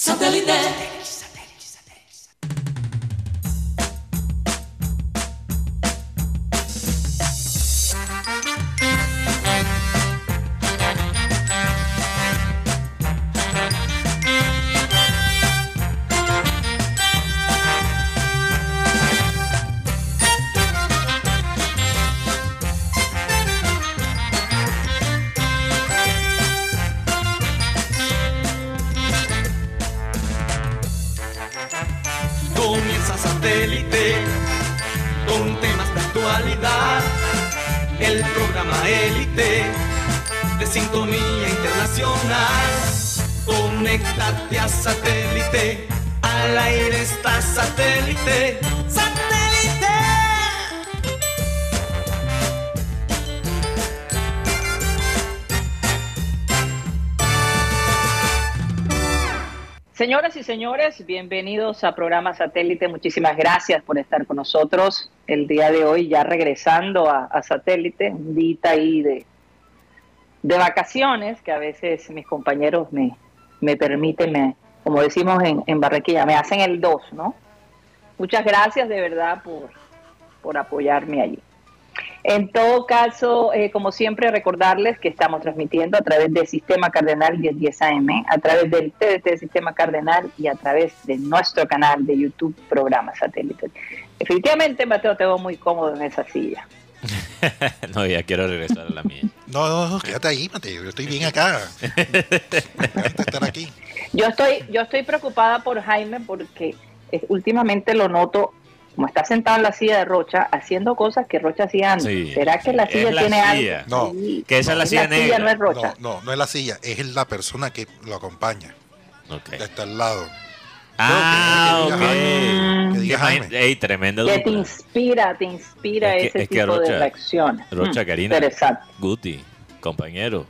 Satellite. Y señores, bienvenidos a programa Satélite. Muchísimas gracias por estar con nosotros el día de hoy, ya regresando a, Satélite, un día ahí de, de vacaciones que a veces mis compañeros me, me permiten, me, como decimos en, en Barranquilla, me hacen el dos, ¿no? Muchas gracias de verdad por, por apoyarme allí. En todo caso, eh, como siempre, recordarles que estamos transmitiendo a través del Sistema Cardenal 1010 AM, a través del TDT Sistema Cardenal y a través de nuestro canal de YouTube Programa Satélite. Efectivamente, Mateo, te veo muy cómodo en esa silla. no, ya quiero regresar a la mía. No, no, no quédate ahí, Mateo. Yo estoy bien acá. estar aquí. Yo estoy, yo estoy preocupada por Jaime porque últimamente lo noto como está sentado en la silla de Rocha, haciendo cosas que Rocha hacía antes. ¿Será que la silla tiene algo? No, que esa es la silla negra. no es Rocha. No, no, es la silla, es la persona que lo acompaña. Okay. Está al lado. Ah, ok. Que tremenda Que te inspira, te inspira ese tipo de reacción. Rocha, mm, Karina, Guti, compañero,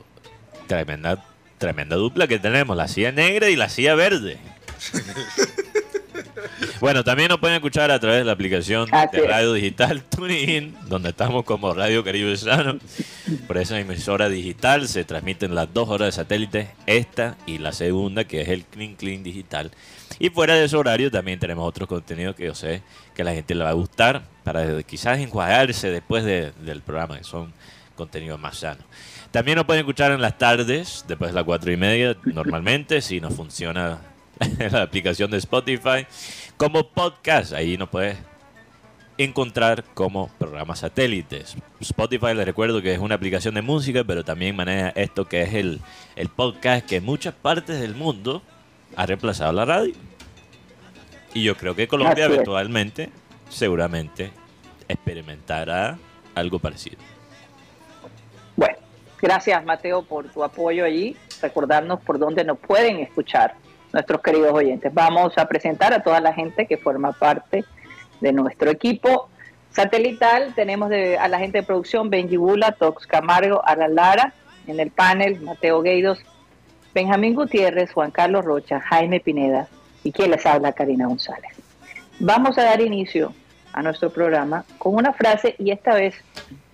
tremenda, tremenda dupla que tenemos, la silla negra y la silla verde. Bueno, también nos pueden escuchar a través de la aplicación de radio digital TuneIn, donde estamos como Radio Caribe Sano. Por esa emisora digital se transmiten las dos horas de satélite, esta y la segunda, que es el Clean Clean Digital. Y fuera de ese horario también tenemos otros contenidos que yo sé que a la gente le va a gustar para quizás enjuagarse después del programa, que son contenidos más sanos. También nos pueden escuchar en las tardes, después de las cuatro y media, normalmente, si no funciona la aplicación de Spotify, como podcast. Ahí nos puedes encontrar como programas satélites. Spotify, les recuerdo que es una aplicación de música, pero también maneja esto que es el, el podcast que en muchas partes del mundo ha reemplazado la radio. Y yo creo que Colombia eventualmente, seguramente, experimentará algo parecido. Bueno, gracias Mateo por tu apoyo allí. Recordarnos por dónde nos pueden escuchar nuestros queridos oyentes. Vamos a presentar a toda la gente que forma parte de nuestro equipo satelital. Tenemos a la gente de producción, Benji Bula, Tox Camargo, Ara Lara, en el panel, Mateo Gueidos, Benjamín Gutiérrez, Juan Carlos Rocha, Jaime Pineda y quien les habla, Karina González. Vamos a dar inicio a nuestro programa con una frase y esta vez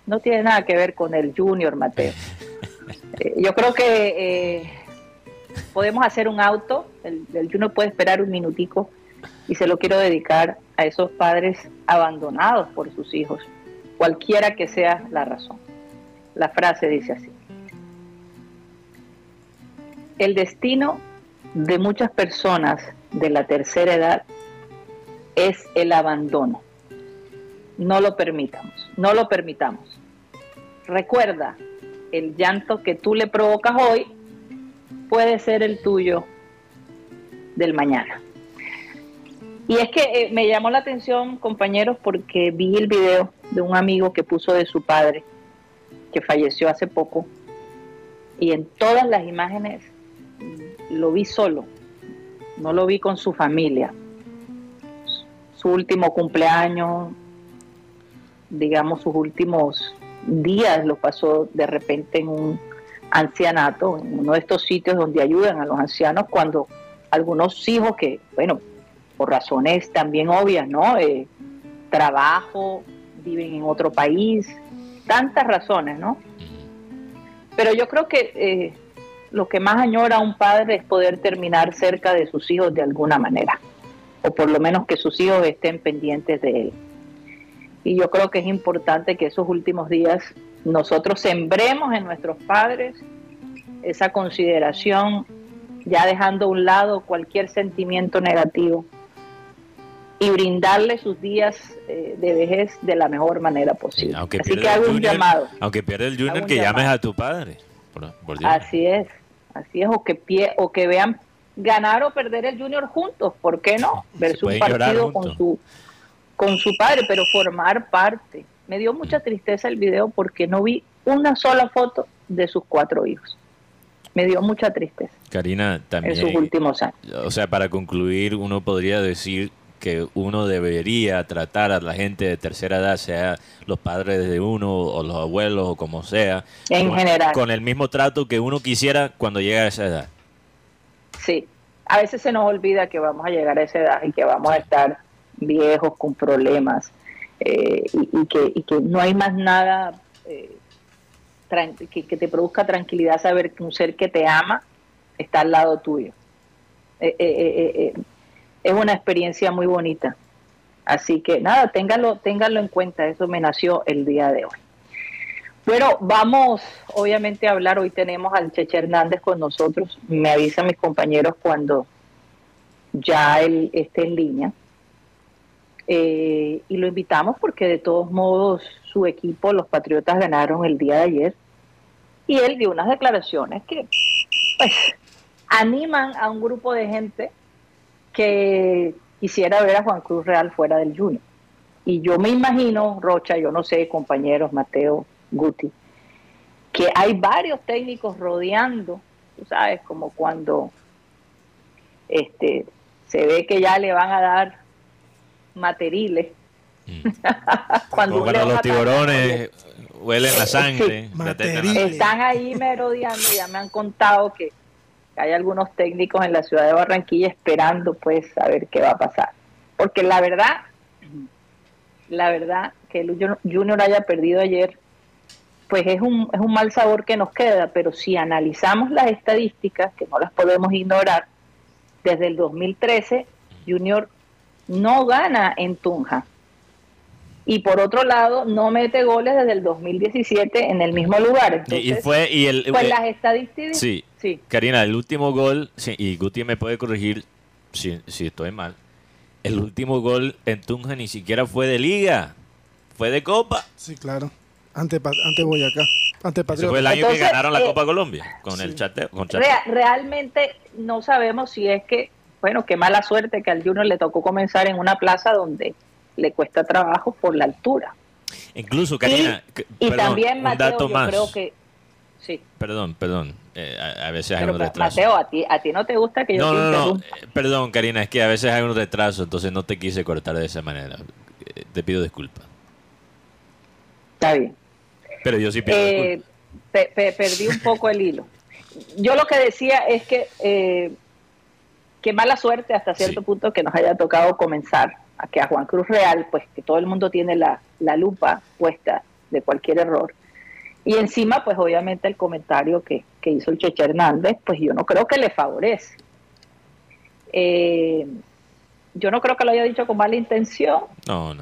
no tiene nada que ver con el Junior Mateo. Eh, yo creo que eh, podemos hacer un auto, el, el Juno puede esperar un minutico y se lo quiero dedicar a esos padres abandonados por sus hijos, cualquiera que sea la razón. La frase dice así. El destino de muchas personas de la tercera edad es el abandono. No lo permitamos, no lo permitamos. Recuerda, el llanto que tú le provocas hoy puede ser el tuyo del mañana. Y es que eh, me llamó la atención, compañeros, porque vi el video de un amigo que puso de su padre, que falleció hace poco, y en todas las imágenes lo vi solo, no lo vi con su familia. Su último cumpleaños, digamos, sus últimos días lo pasó de repente en un ancianato, en uno de estos sitios donde ayudan a los ancianos cuando algunos hijos que, bueno, por razones también obvias, ¿no? Eh, trabajo, viven en otro país, tantas razones, ¿no? Pero yo creo que eh, lo que más añora un padre es poder terminar cerca de sus hijos de alguna manera, o por lo menos que sus hijos estén pendientes de él. Y yo creo que es importante que esos últimos días nosotros sembremos en nuestros padres esa consideración, ya dejando a un lado cualquier sentimiento negativo y brindarle sus días eh, de vejez de la mejor manera posible. aunque Así que hago un llamado. Aunque pierda el junior, que llames a tu padre. así es, así es, o que, pie, o que vean ganar o perder el junior juntos, ¿por qué no? Ver su partido con su, con su padre, pero formar parte. Me dio mucha mm. tristeza el video porque no vi una sola foto de sus cuatro hijos. Me dio mucha tristeza. Karina, también. En sus últimos años. O sea, para concluir, uno podría decir que uno debería tratar a la gente de tercera edad, sea los padres de uno o los abuelos o como sea, en con, general, con el mismo trato que uno quisiera cuando llega a esa edad. Sí, a veces se nos olvida que vamos a llegar a esa edad y que vamos a estar viejos con problemas eh, y, que, y, que, no hay más nada eh, que, te produzca tranquilidad saber que un ser que te ama está al lado tuyo. Eh, eh es una experiencia muy bonita. Así que nada, téngalo, téngalo en cuenta, eso me nació el día de hoy. Bueno, vamos obviamente a hablar, hoy tenemos al Cheche Hernández con nosotros, me avisan mis compañeros cuando ya él esté en línea. Eh, y lo invitamos porque de todos modos su equipo, los Patriotas, ganaron el día de ayer y él dio unas declaraciones que pues animan a un grupo de gente que quisiera ver a Juan Cruz Real fuera del Junior. Y yo me imagino, Rocha, yo no sé, compañeros, Mateo, Guti, que hay varios técnicos rodeando, tú sabes, como cuando este se ve que ya le van a dar materiles. Mm. cuando, los tiburones huelen la sangre. Están ahí merodeando, ya me han contado que hay algunos técnicos en la ciudad de Barranquilla esperando pues a ver qué va a pasar. Porque la verdad, la verdad que el Junior haya perdido ayer, pues es un, es un mal sabor que nos queda, pero si analizamos las estadísticas, que no las podemos ignorar, desde el 2013 Junior no gana en Tunja y por otro lado no mete goles desde el 2017 en el mismo lugar. y fue y el pues las estadísticas sí, sí, Karina, el último gol y Guti me puede corregir si, si estoy mal. El último gol en Tunja ni siquiera fue de liga, fue de Copa. Sí, claro. Ante, ante Boyacá. Ante Ese fue el año que ganaron la eh, Copa Colombia con el chateo. Con realmente no sabemos si es que, bueno, qué mala suerte que al Junior le tocó comenzar en una plaza donde le cuesta trabajo por la altura. Incluso, Karina, y, también Mateo, yo creo que sí. Perdón, perdón. Eh, a, veces hay un retraso. Mateo, ¿a ti, a ti no te gusta que yo no, no, no, eh, Perdón, Karina, es que a veces hay un retraso, entonces no te quise cortar de esa manera. Eh, te pido disculpas. Está bien. Pero yo sí pido eh, perdí un poco el hilo. Yo lo que decía es que eh, qué mala suerte hasta cierto punto que nos haya tocado comenzar que a Juan Cruz Real, pues que todo el mundo tiene la, lupa puesta de cualquier error. Y encima, pues obviamente el comentario que, hizo el Cheche Hernández, pues yo no creo que le favorece. Eh, yo no creo que lo haya dicho con mala intención,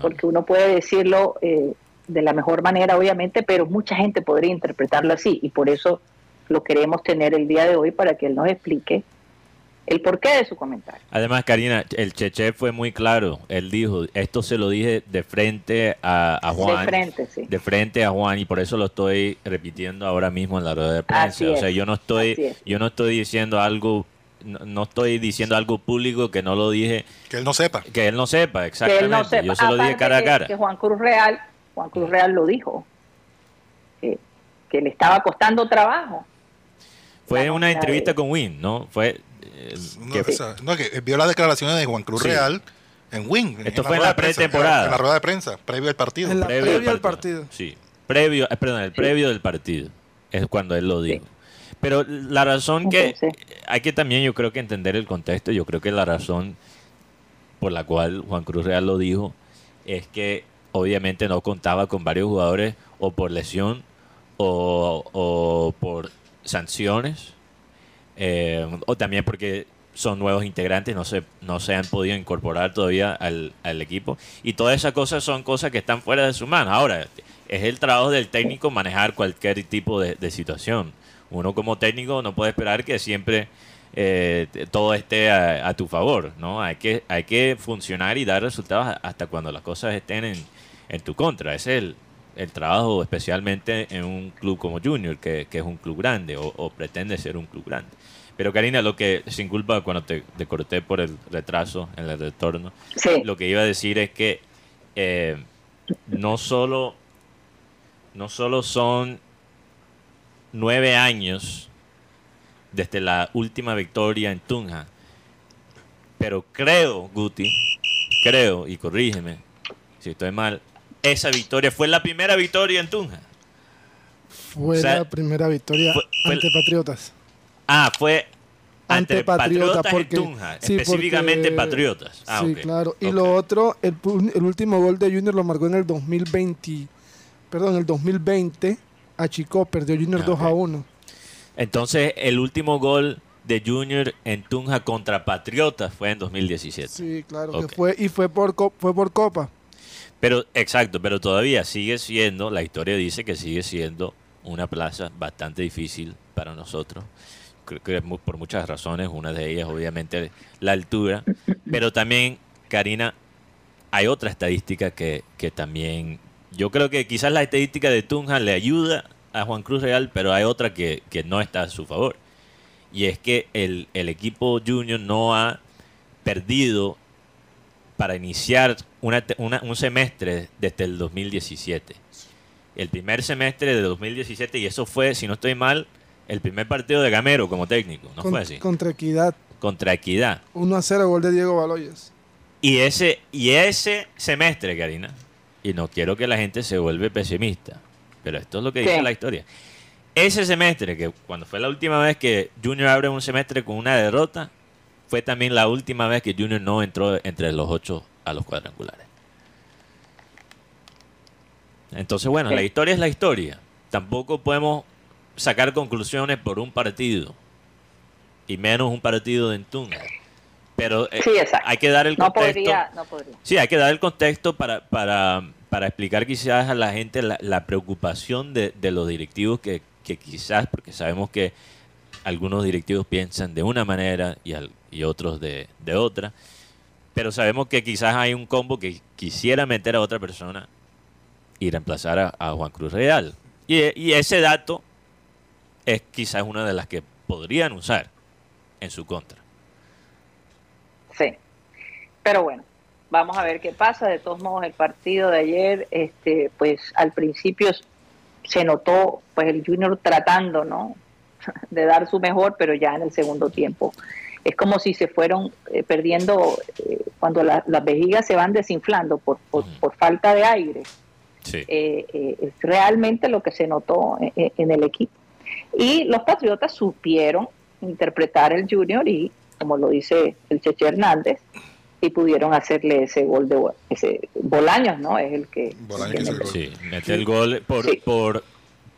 porque uno puede decirlo eh, de la mejor manera, obviamente, pero mucha gente podría interpretarlo así y por eso lo queremos tener el día de hoy para que él nos explique el porqué de su comentario. Además, Karina, el Cheche fue muy claro. Él dijo, esto se lo dije de frente a, Juan. De frente, sí. De frente a Juan y por eso lo estoy repitiendo ahora mismo en la rueda de prensa. o sea, yo no estoy, yo no estoy diciendo algo no, estoy diciendo algo público que no lo dije. Que él no sepa. Que él no sepa, exactamente. Yo se lo dije cara a cara. Que Juan Cruz Real, Juan Cruz Real lo dijo, que, que le estaba costando trabajo. Fue una entrevista con Win, ¿no? Fue no, que vio las declaraciones de Juan Cruz Real en Wing. Esto fue en la pretemporada. En la rueda de prensa, previo al partido. previo, al partido. Sí, previo, eh, perdón, el previo del partido. Es cuando él lo dijo. Pero la razón que hay que también yo creo que entender el contexto, yo creo que la razón por la cual Juan Cruz Real lo dijo es que obviamente no contaba con varios jugadores o por lesión o, o por sanciones eh, o también porque son nuevos integrantes, no se, no se han podido incorporar todavía al, equipo. Y todas esas cosas son cosas que están fuera de su mano. Ahora, es el trabajo del técnico manejar cualquier tipo de, situación. Uno como técnico no puede esperar que siempre eh, todo esté a, tu favor, ¿no? Hay que, hay que funcionar y dar resultados hasta cuando las cosas estén en, en tu contra. Ese es el, el trabajo especialmente en un club como Junior, que, es un club grande o, pretende ser un club grande. Pero Karina, lo que, sin culpa, cuando te, corté por el retraso en el retorno, lo que iba a decir es que eh, no solo no solo son nueve años desde la última victoria en Tunja, pero creo, Guti, creo, y corrígeme si estoy mal, esa victoria fue la primera victoria en Tunja. Fue la primera victoria ante Patriotas. Ah, fue ante, Patriotas, porque, Tunja, específicamente Patriotas. Ah, sí, claro. Y lo otro, el, último gol de Junior lo marcó en el 2020, perdón, el 2020 a Chico, perdió Junior 2 ah, a 1. Entonces, el último gol de Junior en Tunja contra Patriotas fue en 2017. Sí, claro, que fue y fue por fue por Copa. Pero, exacto, pero todavía sigue siendo, la historia dice que sigue siendo una plaza bastante difícil para nosotros. Creo que por muchas razones, una de ellas obviamente la altura, pero también, Karina, hay otra estadística que, que también, yo creo que quizás la estadística de Tunja le ayuda a Juan Cruz Real, pero hay otra que, que no está a su favor. Y es que el, el equipo junior no ha perdido para iniciar un semestre desde el 2017. El primer semestre de 2017, y eso fue, si no estoy mal, el primer partido de Gamero como técnico, ¿no fue así? Contra Equidad. Contra Equidad. 1 a 0, gol de Diego Baloyes. Y ese, y ese semestre, Karina, y no quiero que la gente se vuelva pesimista, pero esto es lo que dice la historia. Ese semestre, que cuando fue la última vez que Junior abre un semestre con una derrota, fue también la última vez que Junior no entró entre los ocho a los cuadrangulares. Entonces, bueno, la historia es la historia. Tampoco podemos sacar conclusiones por un partido. Y menos un partido de Entunga. Pero eh, hay que dar el contexto. Sí, hay que dar el contexto para, para, para explicar quizás a la gente la, preocupación de, los directivos que, que, quizás, porque sabemos que algunos directivos piensan de una manera y, y otros de, de otra pero sabemos que quizás hay un combo que quisiera meter a otra persona y reemplazar a, Juan Cruz Real. Y, ese dato es quizás una de las que podrían usar en su contra. Sí, pero bueno, vamos a ver qué pasa. De todos modos, el partido de ayer, este, pues al principio se notó pues el Junior tratando, ¿no? De dar su mejor, pero ya en el segundo tiempo es como si se fueron eh, perdiendo, eh, cuando las vejigas se van desinflando por, por, falta de aire. Eh, es realmente lo que se notó en, el equipo. Y los Patriotas supieron interpretar el Junior y, como lo dice el Cheche Hernández, y pudieron hacerle ese gol de ese Bolaños, ¿no? Es el que... Bolaños el gol. Sí, mete el gol por, por,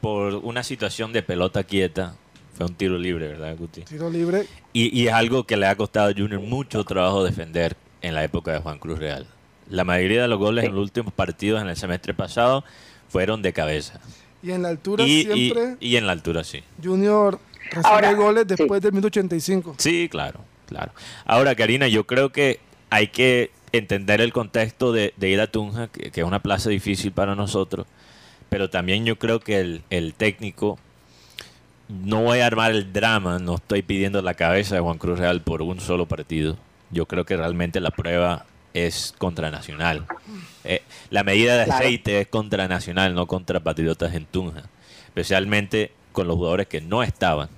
por una situación de pelota quieta fue un tiro libre, ¿verdad, Guti? Tiro libre. Y, es algo que le ha costado a Junior mucho trabajo defender en la época de Juan Cruz Real. La mayoría de los goles en los últimos partidos en el semestre pasado fueron de cabeza. Y en la altura siempre. Y, en la altura sí. Junior recibe goles después del minuto 85. Sí, claro, claro. Ahora, Karina, yo creo que hay que entender el contexto de, ir a Tunja, que, es una plaza difícil para nosotros, pero también yo creo que el, el técnico no voy a armar el drama, no estoy pidiendo la cabeza de Juan Cruz Real por un solo partido. Yo creo que realmente la prueba es contra Nacional. Eh, la medida de aceite es contra Nacional, no contra Patriotas en Tunja. Especialmente con los jugadores que no estaban,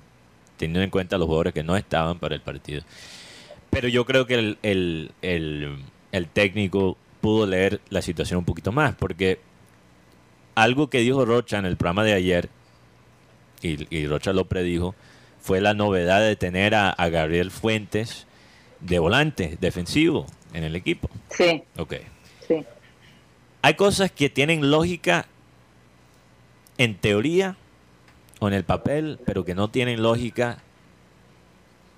teniendo en cuenta los jugadores que no estaban para el partido. Pero yo creo que el, el técnico pudo leer la situación un poquito más, porque algo que dijo Rocha en el programa de ayer y, Rocha lo predijo, fue la novedad de tener a, Gabriel Fuentes de volante defensivo en el equipo. Sí. Ok. Sí. Hay cosas que tienen lógica en teoría o en el papel, pero que no tienen lógica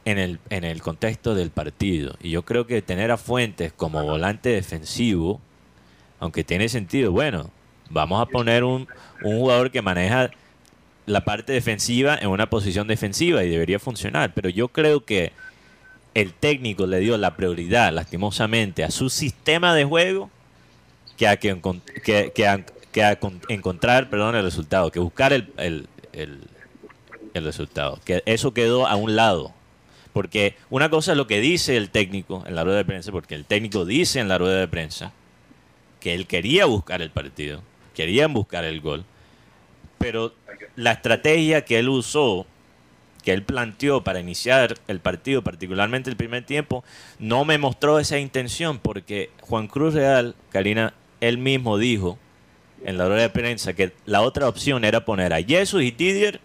en el, en el contexto del partido. Y yo creo que tener a Fuentes como volante defensivo, aunque tiene sentido, bueno, vamos a poner un, un jugador que maneja la parte defensiva en una posición defensiva y debería funcionar. Pero yo creo que el técnico le dio la prioridad, lastimosamente, a su sistema de juego que a, que, que, encontrar perdón, el resultado, que buscar el, el, el, resultado. Que eso quedó a un lado. Porque una cosa es lo que dice el técnico en la rueda de prensa, porque el técnico dice en la rueda de prensa que él quería buscar el partido, querían buscar el gol, pero la estrategia que él usó que él planteó para iniciar el partido, particularmente el primer tiempo, no me mostró esa intención porque Juan Cruz Real, Karina, él mismo dijo en la hora de prensa que la otra opción era poner a Jesús y Didier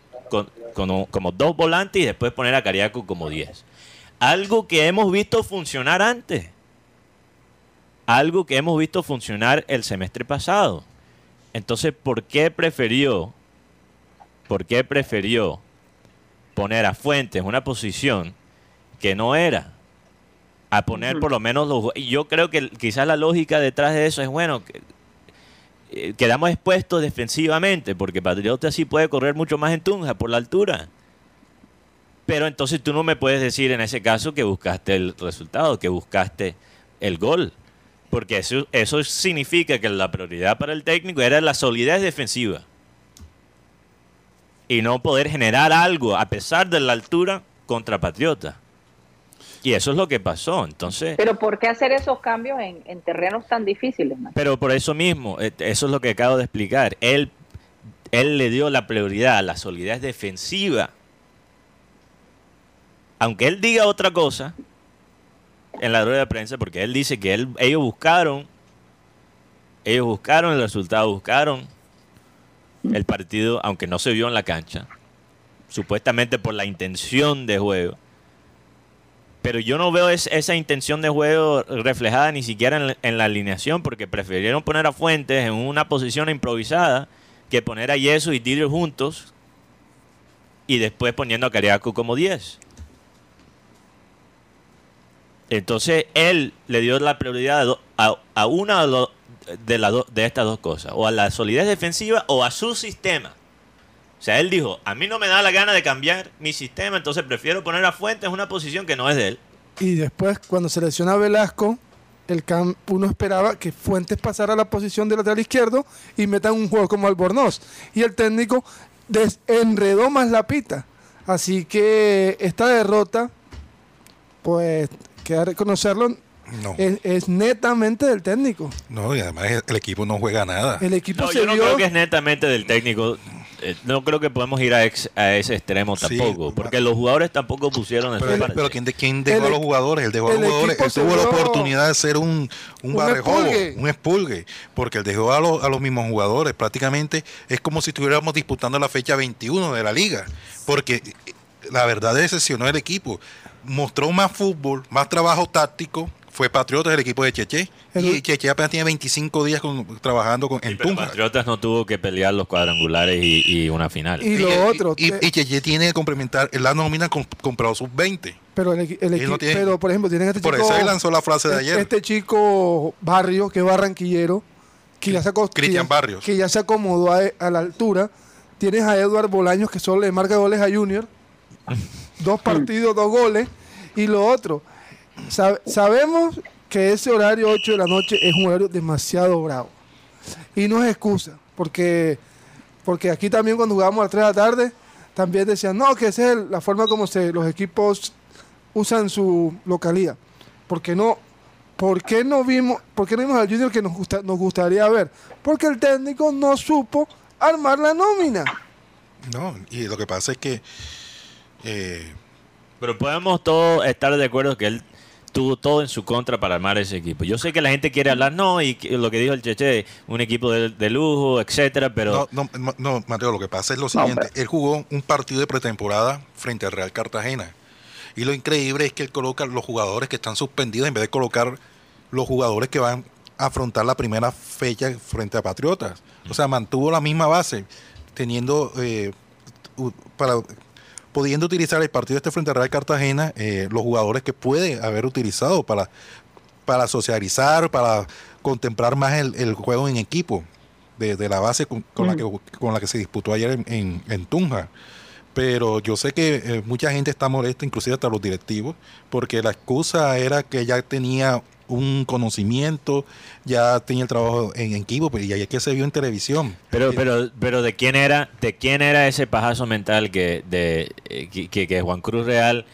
como dos volantes y después poner a Cariaco como 10. Algo que hemos visto funcionar antes. Algo que hemos visto funcionar el semestre pasado. Entonces, ¿por qué prefirió? ¿Por qué prefirió poner a Fuentes en una posición que no era. A poner por lo menos los... Yo creo que quizás la lógica detrás de eso es, bueno, que, eh, quedamos expuestos defensivamente, porque Patriota sí puede correr mucho más en Tunja por la altura. Pero entonces tú no me puedes decir en ese caso que buscaste el resultado, que buscaste el gol. Porque eso, eso significa que la prioridad para el técnico era la solidez defensiva y no poder generar algo a pesar de la altura contra Patriota. Y eso es lo que pasó. Entonces, pero ¿por qué hacer esos cambios en, terrenos tan difíciles? Pero por eso mismo, eh, eso es lo que acabo de explicar. Él, él le dio la prioridad a la solidez defensiva. Aunque él diga otra cosa en la rueda de prensa, porque él dice que él, ellos buscaron, ellos buscaron el resultado, buscaron el partido, aunque no se vio en la cancha, supuestamente por la intención de juego. Pero yo no veo esa intención de juego reflejada ni siquiera en, la alineación, porque prefirieron poner a Fuentes en una posición improvisada que poner a Yeso y Didier juntos y después poniendo a Cariaco como 10. Entonces él le dio la prioridad a, a una de, la de estas dos cosas, o a la solidez defensiva o a su sistema. O sea, él dijo, a mí no me da la gana de cambiar mi sistema, entonces prefiero poner a Fuentes en una posición que no es de él. Y después, cuando selecciona a Velasco, el uno esperaba que Fuentes pasara a la posición de lateral izquierdo y metan un juego como Albornoz. Y el técnico desenredó más la pita. Así que esta derrota, pues queda reconocerlo, no. Es, netamente del técnico. No, y además el equipo no juega nada. El equipo no, yo no creo que es netamente del técnico. Eh, no creo que podemos ir a, a ese extremo tampoco, porque los jugadores tampoco pusieron pero, el, pero ¿quién, quién dejó a los jugadores? Él dejó a los jugadores, él tuvo la oportunidad de ser un, un, un un expulgue, porque él dejó a, los, a los mismos jugadores. Prácticamente es como si estuviéramos disputando la fecha 21 de la liga, porque la verdad decepcionó el equipo. Mostró más fútbol, más trabajo táctico, fue Patriotas el equipo de Cheche. y Cheche apenas tiene 25 días trabajando con, en Tunja. Patriotas no tuvo que pelear los cuadrangulares y, una final. Y, lo otro. Y, Cheche tiene que complementar la nómina con, comprado sus 20. Pero, el, equipo, pero por ejemplo, tienen este por chico. Por eso lanzó la frase de este ayer. Este chico Barrio, que es barranquillero, que ya se, Cristian Barrios. que ya se acomodó a, la altura. Tienes a Eduard Bolaños, que solo le marca goles a Junior. dos partidos, dos goles. Y lo otro, sabemos que ese horario 8 de la noche es un horario demasiado bravo. Y no es excusa, porque, porque aquí también cuando jugamos a las 3 de la tarde, también decían, no, que esa es la forma como se, los equipos usan su localidad. porque no? ¿Por qué no vimos, por no vimos al Junior que nos, gusta, nos gustaría ver? Porque el técnico no supo armar la nómina. No, y lo que pasa es que... Eh, Pero podemos todos estar de acuerdo que él tuvo todo en su contra para armar ese equipo. Yo sé que la gente quiere hablar, no, y lo que dijo el Cheche, un equipo de, lujo, etcétera, pero... No, no, no, Mateo, lo que pasa es lo siguiente. él jugó un partido de pretemporada frente al Real Cartagena. Y lo increíble es que él coloca los jugadores que están suspendidos en vez de colocar los jugadores que van a afrontar la primera fecha frente a Patriotas. O sea, mantuvo la misma base, teniendo eh, para pudiendo utilizar el partido este frente a Real Cartagena, eh, los jugadores que puede haber utilizado para, para socializar, para contemplar más el, juego en equipo de, la base con, la que, con la que se disputó ayer en, en, Tunja. Pero yo sé que eh, mucha gente está molesta, inclusive hasta los directivos, porque la excusa era que ya tenía un conocimiento, ya tenía el trabajo en, equipo, pero ya que se vio en televisión. Pero, pero, pero de quién era, de quién era ese pajazo mental que, de, eh, que Juan Cruz Real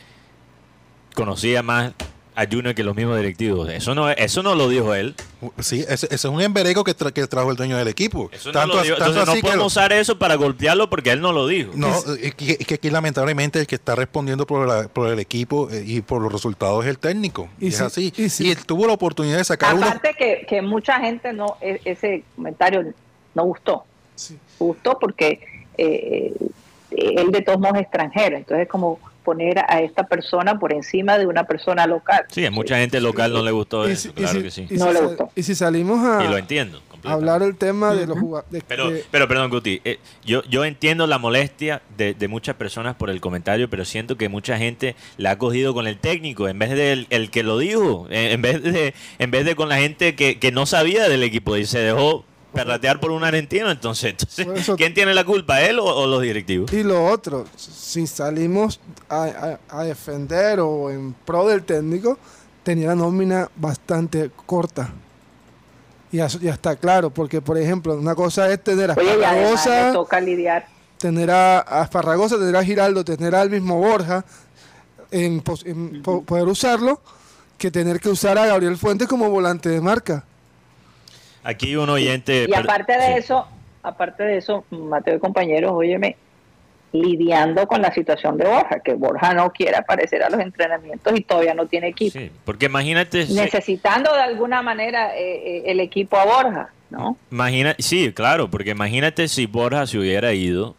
conocía más a Junior que los mismos directivos. Eso no, eso no lo dijo él. Sí, ese, es un embereco que, que trajo el dueño del equipo. tanto, no Entonces no podemos usar eso para golpearlo porque él no lo dijo. No, es que, aquí lamentablemente el que está respondiendo por, por el equipo eh, y por los resultados es el técnico. Y es así. Y, él tuvo la oportunidad de sacar Aparte que, que mucha gente no, e, ese comentario no gustó. Gustó porque eh, él de todos modos es extranjero. Entonces como poner a esta persona por encima de una persona local. Sí, a mucha gente local no le gustó eso, claro que sí. no le gustó. Y si salimos a, y lo entiendo, hablar el tema de los jugadores... Pero, pero, perdón, Guti, eh, yo, yo entiendo la molestia de, muchas personas por el comentario, pero siento que mucha gente la ha cogido con el técnico en vez de el, que lo dijo, en, vez de en vez de con la gente que, que no sabía del equipo y se dejó perratear por un argentino, entonces, ¿quién tiene la culpa, él o, los directivos? Y lo otro, si salimos a, defender o en pro del técnico, tenía la nómina bastante corta. Y ya, está claro, porque por ejemplo, una cosa es tener a Esparragosa, toca lidiar. tener a, a tener a Giraldo, tener al mismo Borja, en, en poder usarlo, que tener que usar a Gabriel Fuentes como volante de marca. Aquí un oyente... Y aparte de eso, aparte de eso, Mateo y compañeros, óyeme, lidiando con la situación de Borja, que Borja no quiere aparecer a los entrenamientos y todavía no tiene equipo. Sí, porque imagínate... Necesitando de alguna manera eh, eh, el equipo a Borja, ¿no? Imagina, sí, claro, porque imagínate si Borja se hubiera ido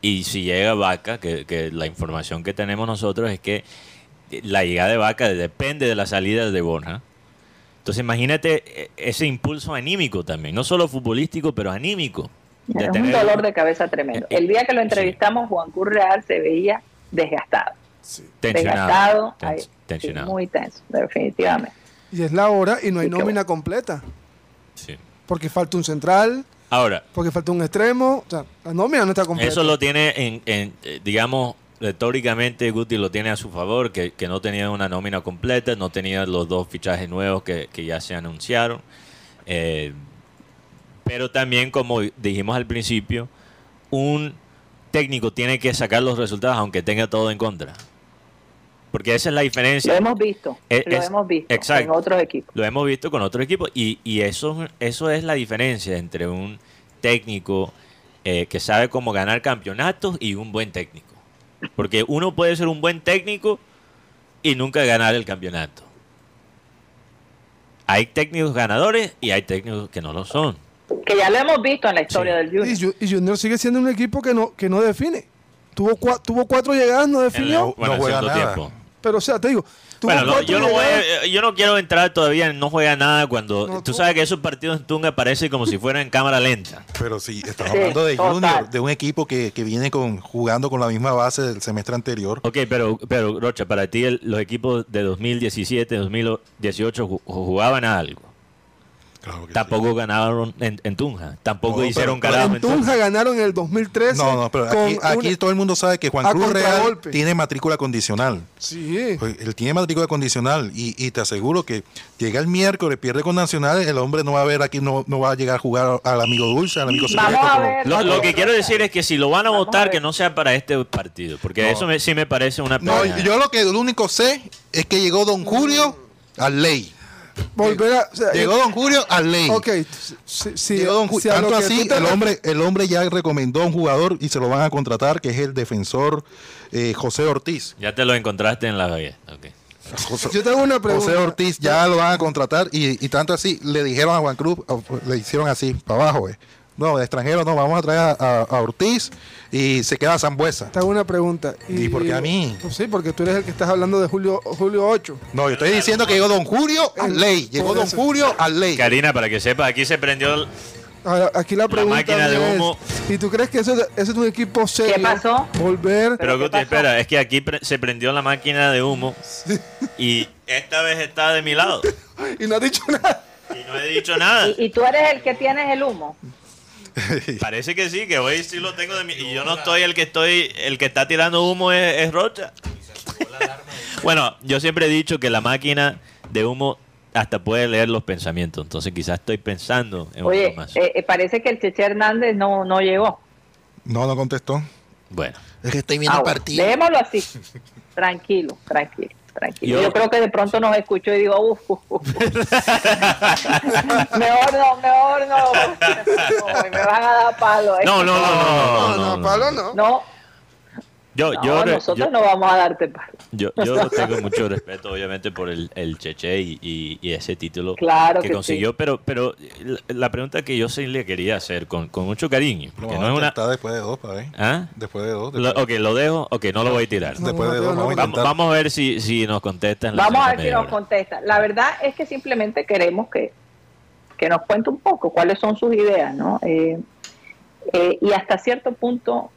y si llega Vaca, que, que la información que tenemos nosotros es que la llegada de Vaca depende de la salida de Borja. Entonces imagínate eh, ese impulso anímico también, no solo futbolístico, pero anímico. Es un dolor de cabeza tremendo. Eh, el día que lo entrevistamos, Juan Curreal se veía desgastado. Tensionado. Desgastado, muy tenso, definitivamente. Y es la hora y no hay nómina completa. Sí. Porque falta un central. Ahora. Porque falta un extremo. O sea, la nómina no está completa. Eso lo tiene en, en eh, digamos, retóricamente Guti lo tiene a su favor, que, no tenía una nómina completa, no tenía los dos fichajes nuevos que, ya se anunciaron. Eh, pero también, como dijimos al principio, un técnico tiene que sacar los resultados aunque tenga todo en contra. Porque esa es la diferencia. Lo hemos visto. lo hemos visto en otros equipos. Lo hemos visto con otros equipos. Y, y eso, eso es la diferencia entre un técnico eh, que sabe cómo ganar campeonatos y un buen técnico. Porque uno puede ser un buen técnico y nunca ganar el campeonato. Hay técnicos ganadores y hay técnicos que no lo son. Que ya lo hemos visto en la historia del Junior. Y, Junior sigue siendo un equipo que no, que no define. Tuvo, tuvo cuatro llegadas, no definió. no juega Tiempo. Pero, o sea, te digo, bueno, yo, no voy, yo no quiero entrar todavía en no juega nada cuando tú sabes que esos partidos en Tunga parecen como si fueran en cámara lenta. Pero sí, estamos hablando de Junior, de un equipo que, que, viene con jugando con la misma base del semestre anterior. Ok, pero, pero Rocha, para ti los equipos de 2017, 2018 jugaban a algo. Tampoco ganaron en, Tunja. Tampoco hicieron carajo en Tunja. ganaron en el 2013. No, no, pero aquí, todo el mundo sabe que Juan Cruz Real tiene matrícula condicional. Sí. Pues, él tiene matrícula condicional y, te aseguro que llega el miércoles, pierde con Nacional, el hombre no va a ver aquí, no, no va a llegar a jugar al amigo dulce, al amigo secreto. Lo, que quiero decir es que si lo van a votar, que no sea para este partido, porque eso sí me parece una No, yo lo que lo único sé es que llegó Don Julio al ley volver a. llegó Don Julio al ley. Ok, si, llegó Don Julio. Tanto así, el hombre, el hombre ya recomendó a un jugador y se lo van a contratar, que es el defensor eh, José Ortiz. Ya te lo encontraste en la valla. Okay. Yo tengo una pregunta. José Ortiz ya lo van a contratar y, y tanto así le dijeron a Juan Cruz, le hicieron así, para abajo, eh. No, de extranjero no, vamos a traer a, Ortiz y se queda Zambuesa. Te hago una pregunta. ¿Y, por qué a mí? Pues sí, porque tú eres el que estás hablando de Julio, Julio 8. No, yo estoy diciendo que llegó Don Julio al ley. Llegó Don Julio al ley. Karina, para que sepa, aquí se prendió aquí la pregunta máquina de humo. ¿Y tú crees que eso, es un equipo serio? ¿Qué pasó? Volver. Pero Guti, espera, es que aquí se prendió la máquina de humo y esta vez está de mi lado. y no ha dicho nada. Y no he dicho nada. ¿Y, tú eres el que tienes el humo? Parece que sí, que hoy sí lo tengo de mí. Y yo no estoy el que estoy, el que está tirando humo es Rocha. bueno, yo siempre he dicho que la máquina de humo hasta puede leer los pensamientos. Entonces quizás estoy pensando en Oye, más. Eh, eh, parece que el Cheche Hernández no, no llegó. No, no contestó. Bueno. Es que estoy viendo ah, partido. Dejémoslo así. tranquilo, tranquilo. Tranquilo. Yo, creo que de pronto nos escucho y digo, uff, mejor no, mejor no. me van a dar palo. No, no, no, no, no, no, palo no. No, yo, no, nosotros no vamos a darte palo. Yo, yo tengo mucho respeto, obviamente, por el, el Cheche y, y, ese título que, consiguió, pero pero la pregunta que yo sí le quería hacer con, con mucho cariño, no, no es una... Está después de dos, para ¿Ah? Después de dos. Lo, ok, lo dejo, ok, no lo voy a tirar. después de dos, vamos, vamos, a ver si, si nos contestan. Vamos a ver si nos contestan. La verdad es que simplemente queremos que, que nos cuente un poco cuáles son sus ideas, ¿no? Eh, eh, y hasta cierto punto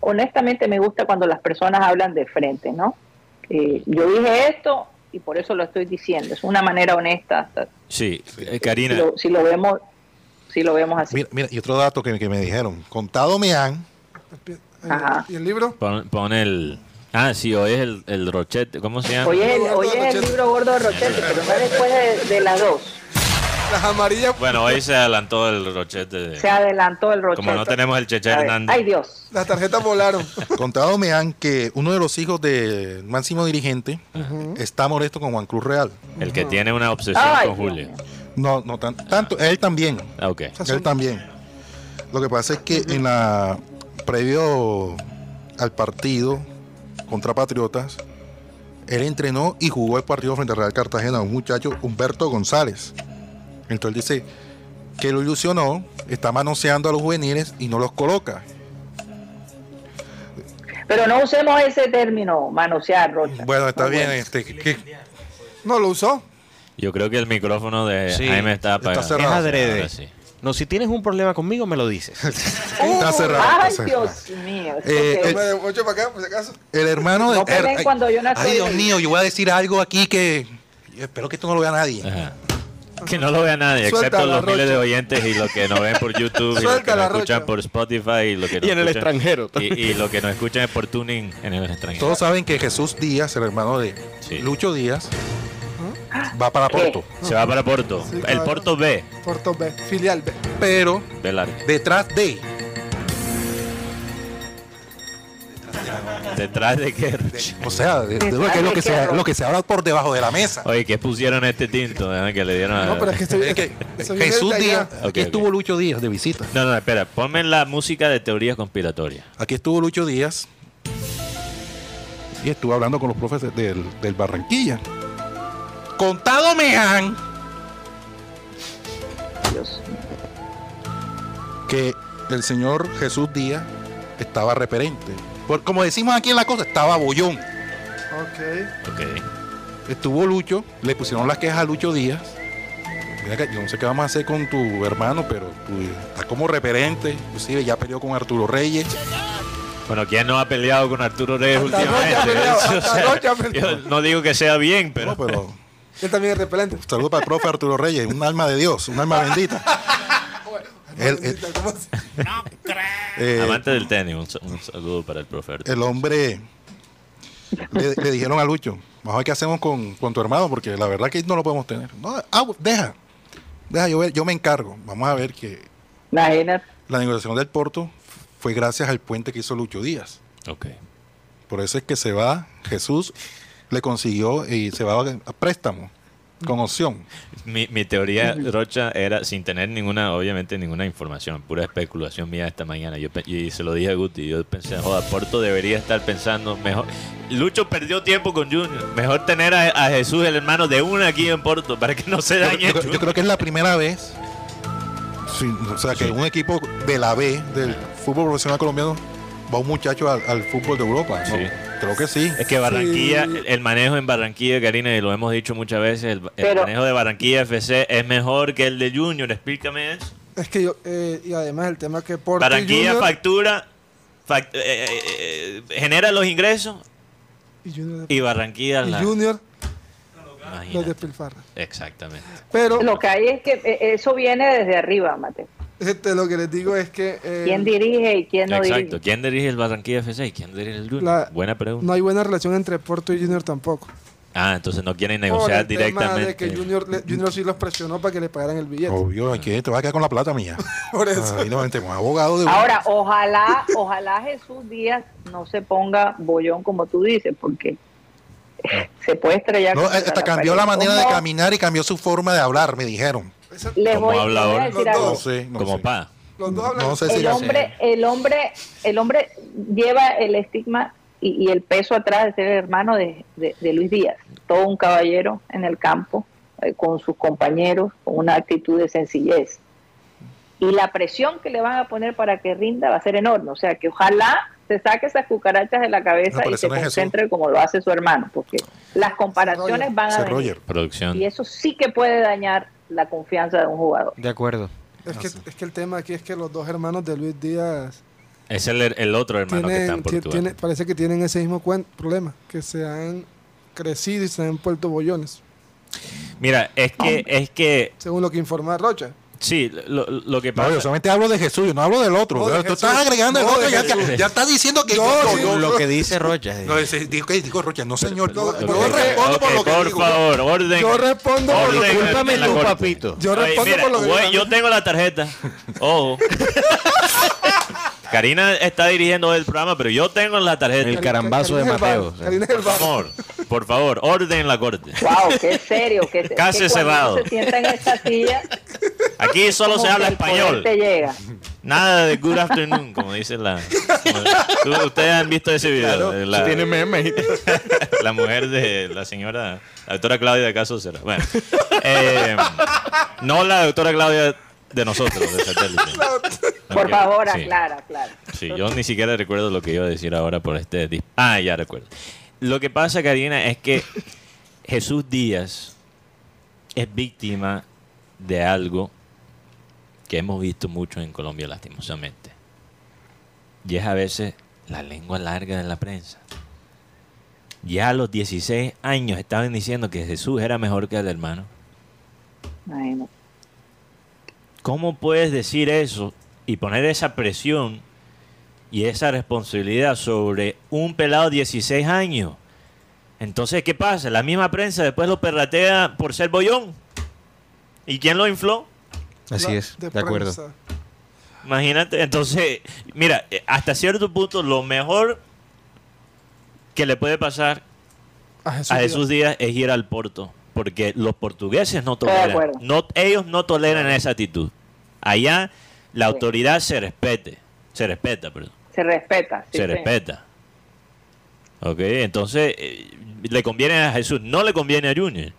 honestamente me gusta cuando las personas hablan de frente, ¿no? Eh, yo dije esto y por eso lo estoy diciendo. Es una manera honesta. Sí, eh, Karina. Si lo, vemos, si lo vemos así. Mira, y otro dato que, me dijeron. Contado me han. ¿Y el libro? Pon, el. Ah, sí, hoy es el, el Rochete. ¿Cómo se llama? Hoy es, el, libro gordo de Rochete, pero no después de, de las dos. Las amarillas. Bueno, hoy se adelantó el rochete. Se adelantó el rochete. Como no tenemos el Cheche Hernández. Ay, Dios. Las tarjetas volaron. Contado me han que uno de los hijos del máximo dirigente está molesto con Juan Cruz Real. El que tiene una obsesión con Julio. No, no tanto. Él también. Ah, ok. Él también. Lo que pasa es que en la previo al partido contra Patriotas, él entrenó y jugó el partido frente al Real Cartagena un muchacho, Humberto González. Entonces dice que lo ilusionó, está manoseando a los juveniles y no los coloca. Pero no usemos ese término, manosear, Rocha. Bueno, está bien. Este, No lo usó. Yo creo que el micrófono de Jaime está apagado. Está cerrado. Es adrede. No, si tienes un problema conmigo, me lo dices. está cerrado. Ay, Dios mío. Eh, el, para acá, por si acaso. el hermano de... No ay, cuando yo ay, Dios mío, yo voy a decir algo aquí que... Espero que esto no lo vea nadie. Ajá. Que no lo vea nadie, excepto los miles de oyentes y los que nos ven por YouTube y los que nos escuchan por Spotify y lo que en el extranjero. Y, lo que nos escuchan por tuning en el extranjero. Todos saben que Jesús Díaz, el hermano de Lucho Díaz, va para Porto. Se va para Porto. el Porto B. Porto B, filial B. Pero detrás de ¿Detrás de qué? o sea, de, lo, que, lo, que se, lo que se habla por debajo de la mesa. Oye, ¿qué pusieron este tinto? Que le dieron No, pero es que, Jesús Díaz, aquí estuvo Lucho Díaz de visita. No, no, espera, ponme la música de teorías conspiratorias. Aquí estuvo Lucho Díaz y estuvo hablando con los profes del, del Barranquilla. Contado me han que el señor Jesús Díaz estaba referente como decimos aquí en la cosa, estaba bollón. Ok. Ok. Estuvo Lucho, le pusieron las quejas a Lucho Díaz. Mira que yo no sé qué vamos a hacer con tu hermano, pero tú estás como referente. Inclusive ya peleó con Arturo Reyes. Bueno, ¿quién no ha peleado con Arturo Reyes últimamente? no digo que sea bien, pero. No, pero él también es repelente. Saludos para el profe Arturo Reyes, un alma de Dios, un alma bendita. Eh, Amante del tenis, un, saludo para el profe. El hombre le, dijeron a Lucho, vamos a ver qué hacemos con, tu hermano, porque la verdad que no lo podemos tener. No, ah, deja, deja, yo, yo me encargo. Vamos a ver que la negociación del Porto fue gracias al puente que hizo Lucho Díaz. Ok. Por eso es que se va, Jesús le consiguió y se va a préstamo con opción. Mi, mi teoría, Rocha, era sin tener ninguna, obviamente, ninguna información, pura especulación mía esta mañana. Yo, y se lo dije a Guti, yo pensé, joda, Porto debería estar pensando mejor. Lucho perdió tiempo con Junior. Mejor tener a, Jesús, el hermano de una aquí en Porto, para que no se dañe. Yo, creo que es la primera vez. o sea, que un equipo de la B, del fútbol profesional colombiano, va un muchacho al, fútbol de Europa. Sí. Creo que sí. Es que Barranquilla, el manejo en Barranquilla, Karina, y lo hemos dicho muchas veces, el, manejo de Barranquilla FC es mejor que el de Junior. Explícame eso. Es que yo, eh, y además el tema que por Barranquilla factura, eh, eh, genera los ingresos y, Barranquilla y Junior los despilfarra. Exactamente. Pero lo que hay es que eso viene desde arriba, Mateo. Este, lo que les digo es que... ¿Quién dirige y quién no Exacto. dirige? ¿Quién dirige el Barranquilla FC y quién dirige el Junior? buena pregunta. No hay buena relación entre Porto y Junior tampoco. Ah, entonces no quieren negociar Por el directamente. Tema de que Junior, Junior sí los presionó para que le pagaran el billete. Obvio, que te va a quedar con la plata mía. Por eso. abogado de Ahora, ojalá, ojalá Jesús Díaz no se ponga bollón como tú dices, porque se puede estrellar. No, hasta cambió la manera de caminar y cambió su forma de hablar, me dijeron. Les voy, habla a decir algo. No sé, no como pa. Los dos hablan. No sé el hombre, el hombre, el hombre lleva el estigma y, el peso atrás de ser hermano de, Luis Díaz, todo un caballero en el campo, eh, con sus compañeros, con una actitud de sencillez. Y la presión que le van a poner para que rinda va a ser enorme. O sea, que ojalá se saque esas cucarachas de la cabeza y se concentre como lo hace su hermano, porque las comparaciones van a venir. Y eso sí que puede dañar la confianza de un jugador. De acuerdo. Es, que, es que el tema aquí es que los dos hermanos de Luis Díaz es el, el otro hermano que está en Portugal. parece que tienen ese mismo problema, que se han crecido y se han puesto bollones. Mira, es que, es que... Según lo que informa Rocha. Sí, lo, lo que pasa. No, yo solamente hablo de Jesús, yo no hablo del otro. Tú estás agregando el otro, ya, ya, estás diciendo que. yo, lo que dice Rocha. No, digo, digo Rocha, no señor. Yo, respondo por lo que por favor, orden. Yo respondo por lo que tú, papito. Yo respondo por lo que Yo tengo la tarjeta. Ojo. Karina está dirigiendo el programa, pero yo tengo en la tarjeta. El carambazo de Mateo. Por favor, por favor, orden la corte. Wow, qué serio. Que, Casi cerrado. Se sienta en esta silla. Aquí solo se habla español. Te llega. Nada de good afternoon, como dice la. ustedes han visto ese video. la, tiene meme. La mujer de la señora, la doctora Claudia de Caso Serra. Bueno, eh, no la doctora Claudia de nosotros, de satélite. Por favor, aclara, aclara. Sí, yo ni siquiera recuerdo lo que iba a decir ahora por este... Ah, ya recuerdo. Lo que pasa, Karina, es que Jesús Díaz es víctima de algo que hemos visto mucho en Colombia, lastimosamente. Y es a veces la lengua larga de la prensa. Ya a los 16 años estaban diciendo que Jesús era mejor que el hermano. ¿Cómo puedes decir eso y poner esa presión y esa responsabilidad sobre un pelado de 16 años? Entonces, ¿qué pasa? La misma prensa después lo perratea por ser bollón. ¿Y quién lo infló? Así es, de, acuerdo. Imagínate, entonces, mira, hasta cierto punto lo mejor que le puede pasar a Jesús, Díaz es ir al Porto porque los portugueses no toleran, no, ellos no toleran esa actitud. Allá la autoridad se respete, se respeta, perdón. Se respeta, Se respeta. Ok, entonces eh, le conviene a Jesús, no le conviene a Junior.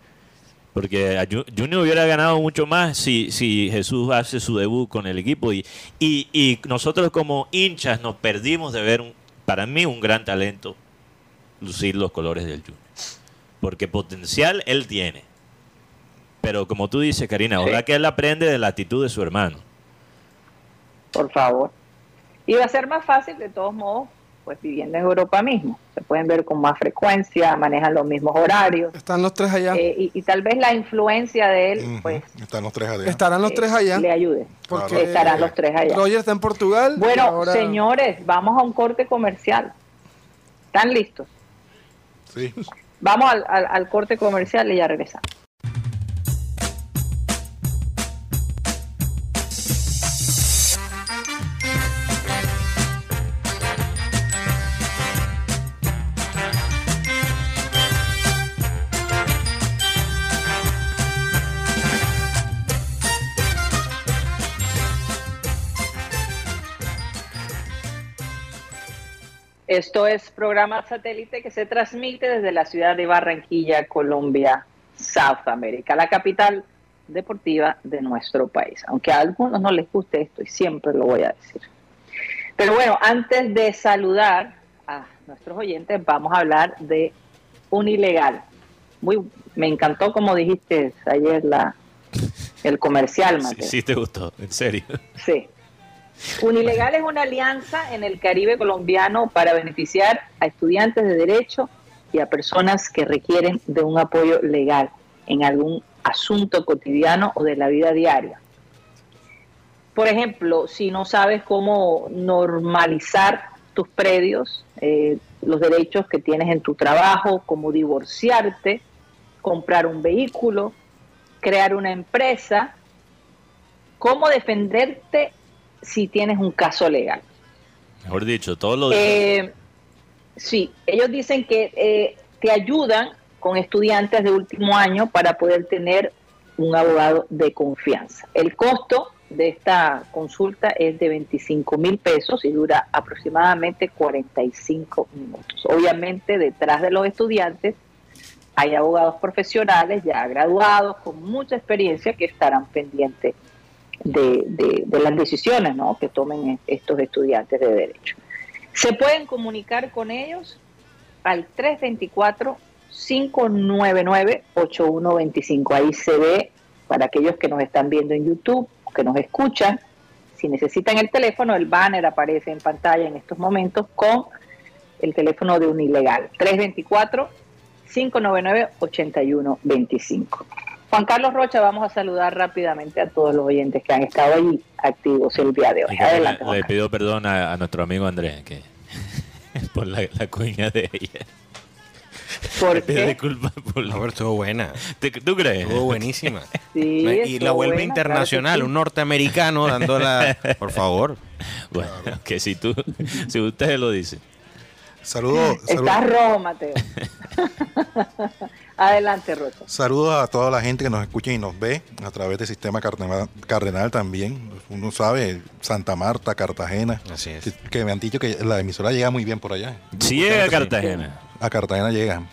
Porque a Junior hubiera ganado mucho más si, si Jesús hace su debut con el equipo. Y, y, y nosotros como hinchas nos perdimos de ver, para mí, un gran talento lucir los colores del Junior porque potencial él tiene. Pero como tú dices, Karina, ahora que él aprende de la actitud de su hermano. Por favor. Y va a ser más fácil, de todos modos, pues viviendo en Europa mismo. Se pueden ver con más frecuencia, manejan los mismos horarios. Están los tres allá. Eh, y, tal vez la influencia de él, pues. Están los tres allá. Estarán los tres allá. Le ayude. Porque estarán los tres allá. Roger está en Portugal. Bueno, señores, vamos a un corte comercial. ¿Están listos? Sí. Vamos al, al, corte comercial y ya regresamos. Esto es programa satélite que se transmite desde la ciudad de Barranquilla, Colombia, South America, la capital deportiva de nuestro país. Aunque a algunos no les guste esto y siempre lo voy a decir. Pero bueno, antes de saludar a nuestros oyentes, vamos a hablar de un ilegal. Muy, me encantó como dijiste ayer la, El comercial, Mateo. Sí, te gustó, en serio. Sí. Unilegal es una alianza en el Caribe colombiano para beneficiar a estudiantes de derecho y a personas que requieren de un apoyo legal en algún asunto cotidiano o de la vida diaria. Por ejemplo, si no sabes cómo normalizar tus predios, eh, los derechos que tienes en tu trabajo, como divorciarte, comprar un vehículo, crear una empresa, cómo defenderte si tienes un caso legal. Mejor dicho, todo lo eh, Sí, ellos dicen que eh, te ayudan con estudiantes de último año para poder tener un abogado de confianza. El costo de esta consulta es de 25 mil pesos y dura aproximadamente 45 minutos. Obviamente detrás de los estudiantes hay abogados profesionales ya graduados con mucha experiencia que estarán pendientes de, las decisiones que tomen estos estudiantes de derecho. Se pueden comunicar con ellos al 324-599-8125. Ahí se ve para aquellos que nos están viendo en YouTube, que nos escuchan. Si necesitan el teléfono, el banner aparece en pantalla en estos momentos con el teléfono de un ilegal. 324 599-8125. Juan Carlos Rocha, vamos a saludar rápidamente a todos los oyentes que han estado allí activos el día de hoy. Adelante, le, pido perdón a, nuestro amigo Andrés que, por la, cuña de ella. ¿Por qué? disculpas por la... estuvo buena. ¿Tú crees? Estuvo buenísima. sí, y la vuelve internacional, un norteamericano dándola... Por favor. Bueno, que si tú, si usted lo dice. Saludos. Estás rojo, Mateo. Adelante, Rosa. Saludos a toda la gente que nos escucha y nos ve a través del sistema Cardenal, también. Uno sabe, Santa Marta, Cartagena. Así es. Que, me han dicho que la emisora llega muy bien por allá. Sí llega a Cartagena. A Cartagena llega.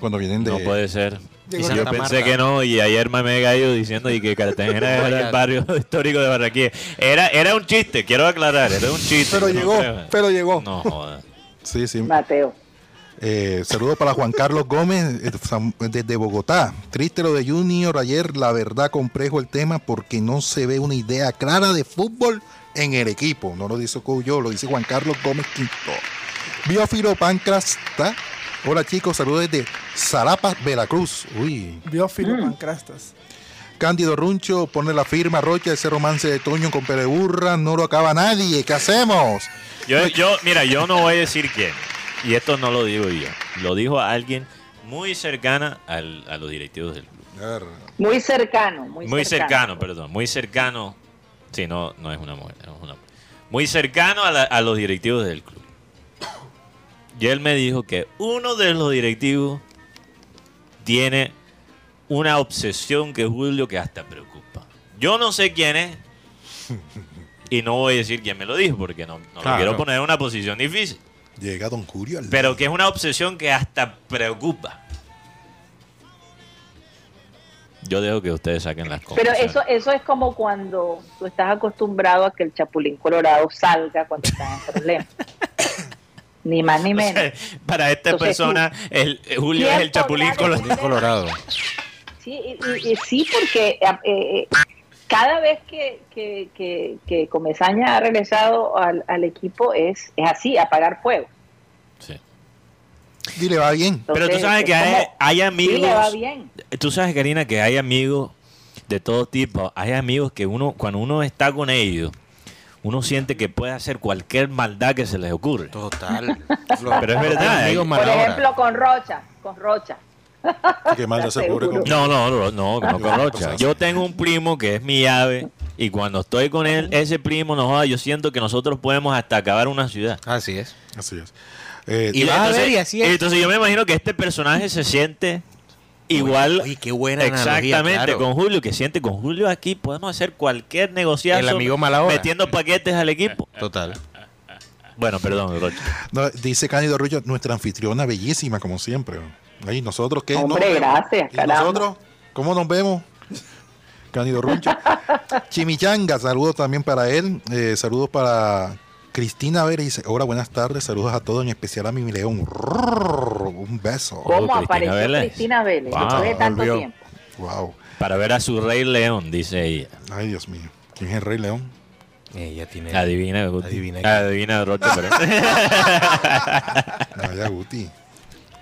Cuando vienen de... No puede ser. yo pensé que no, y ayer me he caído diciendo y que Cartagena era el barrio histórico de Barranquilla. Era, era un chiste, quiero aclarar, era un chiste. Pero llegó, pero llegó. No joda. Sí, sí. Mateo. Eh, saludo para Juan Carlos Gómez eh, desde Bogotá. Triste lo de Junior ayer, la verdad complejo el tema porque no se ve una idea clara de fútbol en el equipo. No lo dice yo, lo dice Juan Carlos Gómez Quinto. Biofilo Pancrasta. Hola chicos, saludos desde Zarapa, Veracruz. Uy. Biofilo mm. Pancrastas. Cándido Runcho pone la firma Rocha, ese romance de Toño con Pereburra, no lo acaba nadie. ¿Qué hacemos? Yo, yo, mira, yo no voy a decir quién. Y esto no lo digo yo. Lo dijo alguien muy cercana al, a los directivos del club. Muy cercano. Muy, muy cercano. perdón. Muy cercano. Sí, no, no es una mujer. muy cercano a, a los directivos del club. Y él me dijo que uno de los directivos tiene una obsesión que Julio que hasta preocupa. Yo no sé quién es. Y no voy a decir quién me lo dijo porque no, no quiero poner en una posición difícil. Llega Don Julio al Pero que es una obsesión que hasta preocupa. Yo dejo que ustedes saquen las cosas. Pero eso, eso es como cuando tú estás acostumbrado a que el chapulín colorado salga cuando está en problemas. ni más ni menos. para esta persona, el, Julio es el chapulín colorado. Sí, y, sí, porque eh, eh, cada vez que, que, que, Comesaña ha regresado al, equipo es, es así, apagar fuego. Sí. Y le va bien. Pero tú sabes que hay, amigos. Sí, le va bien. Tú sabes, Karina, que hay amigos de todo tipo. Hay amigos que uno, cuando uno está con ellos, uno siente que puede hacer cualquier maldad que se les ocurre. Total. Pero es verdad. Por ejemplo, con Rocha. Con Rocha. No, no, no, no, no con Rocha. Yo tengo un primo que es mi ave y cuando estoy con él, ese primo, no joda, yo siento que nosotros podemos hasta acabar una ciudad. Así es. Así es. Eh, y, entonces, entonces yo me imagino que este personaje se siente igual. Uy, qué buena Exactamente, con Julio, que siente con Julio aquí podemos hacer cualquier negociación. El amigo Metiendo paquetes al equipo. Total. Bueno, perdón, Rocha. dice Cándido Rullo, nuestra anfitriona bellísima, como siempre. Ahí, ¿nosotros qué? Hombre, gracias, nosotros? ¿Cómo nos vemos? Cándido Runcho. Chimichanga, saludos también para él. Eh, saludos para Cristina Vera dice, hola, buenas tardes, saludos a todos, en especial a mi león. Un beso. ¿Cómo apareció Cristina Vélez después de tanto tiempo? Wow. Para ver a su rey león, dice ella. Ay, Dios mío. ¿Quién es el rey león? Ella tiene. Adivina, Guti. Adivina. Adivina, Roche, pero- Guti.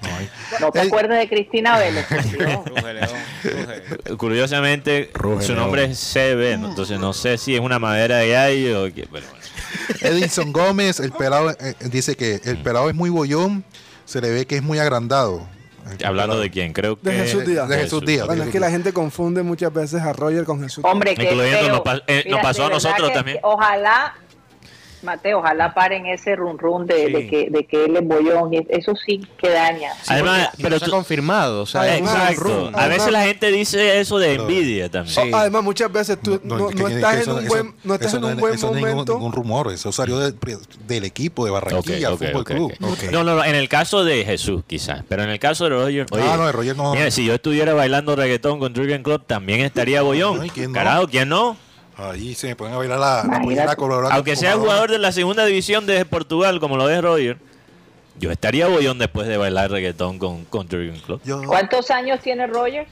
No hay. No te Ey. acuerdas de Cristina Vélez. por Dios. Ruge, León, ruge. Curiosamente, Ruge su León. nombre es CB, ¿no? entonces no sé si es una madera de gallo o qué. pero bueno. Edinson Gómez, el pelado, eh, dice que el pelado es muy bollón, se le ve que es muy agrandado. Hablando de quién, creo que. De Jesús Díaz. De Jesús Díaz. Bueno, es que la gente confunde muchas veces a Roger con Jesús. Hombre, que Incluyendo nos pa- eh, nos pasó a nosotros también. que Ojalá, Mateo, ojalá paren ese run run de, Sí. de que, de que él es bollón. y Eso sí que daña. Además, Y pero no se ha tú- confirmado. O sea, Además, es un Exacto. rumor. A veces Además- la gente dice eso de envidia también. Sí. Oh, además, muchas veces tú no, estás en un buen, no estás eso en un buen eso no es ningún, momento. ningún rumor, eso salió del, del equipo de Barranquilla ok, Fútbol ok, Club. ok. No, no, no, en el caso de Jesús, quizás. Pero en el caso de Roger. Oye, ah, no, de Roger no. mira, si yo estuviera bailando reggaetón con Jürgen Klopp, también estaría bollón. ¿quién no? Carajo, ¿quién no? Ahí se me ponen a bailar la, colorada. Aunque sea jugador de la segunda división de Portugal, como lo es Roger, yo estaría bollón después de bailar reggaetón con, Klopp. Yo, ¿Cuántos años tiene Roger?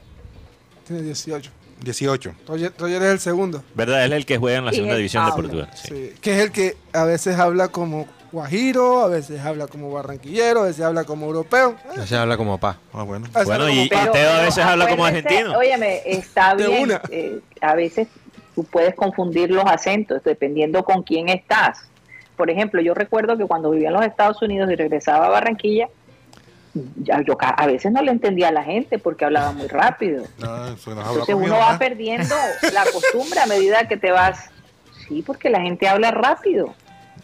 Tiene 18. 18. Roger, Roger es el segundo. ¿Verdad? Él es el que juega en la segunda división de Portugal. sí. Sí, que es el que a veces habla como guajiro, a veces habla como barranquillero, a veces habla como europeo. Ya se habla como pa. Ah, bueno. A veces Bueno, y- como- y Teo a veces habla como argentino. Óyeme, está bien. una. eh, a veces tú puedes confundir los acentos dependiendo con quién estás. Por ejemplo, yo recuerdo que cuando vivía en los Estados Unidos y regresaba a Barranquilla, ya yo ca- a veces no le entendía a la gente porque hablaba muy rápido. No, habla Entonces uno va perdiendo la costumbre a medida que te vas. Sí, porque la gente habla rápido.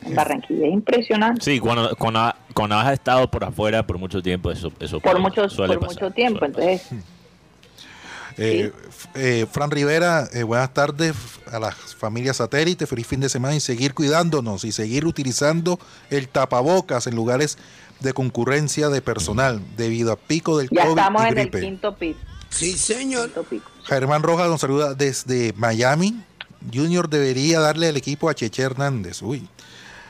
En Barranquilla es impresionante. Sí, cuando, cuando, cuando has estado por afuera por mucho tiempo, eso, eso Por mucho, suele por pasar, mucho tiempo. suele pasar. Entonces, Eh, eh, Fran Rivera, eh, buenas tardes a las familias satélites, feliz fin de semana y seguir cuidándonos y seguir utilizando el tapabocas en lugares de concurrencia de personal debido a pico del ya COVID estamos y en el quinto pico. Sí, señor. pico. Germán Rojas nos saluda desde Miami. Junior debería darle el equipo a Cheche Hernández. Uy.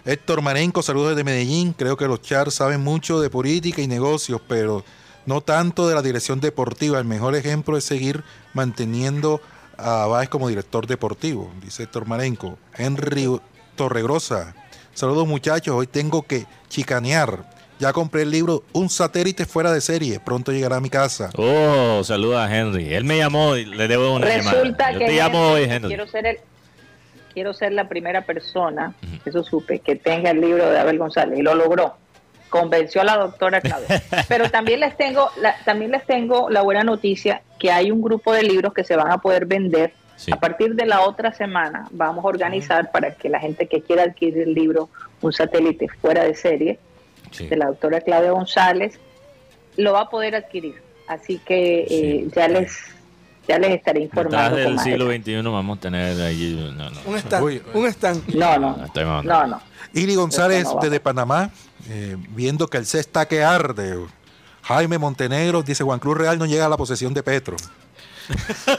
Héctor Marenco, saludos desde Medellín. Creo que los Chars saben mucho de política y negocios, pero no tanto de la dirección deportiva. El mejor ejemplo es seguir manteniendo a Báez como director deportivo, dice Héctor Marenco. Henry Torregrosa, saludos muchachos. Hoy tengo que chicanear. Ya compré el libro Un satélite fuera de serie. Pronto llegará a mi casa. Oh, saluda a Henry. Él me llamó y le debo una Resulta llamada. Yo que te llamo hoy, Henry. quiero ser el quiero ser la primera persona, eso supe, que tenga el libro de Abel González y lo logró. Convenció a la doctora Claudia. Pero también les tengo la, también les tengo la buena noticia que hay un grupo de libros que se van a poder vender Sí. a partir de la otra semana. Vamos a organizar para que la gente que quiera adquirir el libro Un satélite fuera de serie Sí. de la doctora Claudia González lo va a poder adquirir. Así que eh, Sí. ya les ya les estaré informando. del más siglo. XXI vamos a tener allí... No, no. Un stand. Uy. Un stand. No, no, No, no, no. Iri González desde Panamá, eh, viendo que el C está que arde. Jaime Montenegro dice Juan Cruz Real no llega a la posesión de Petro.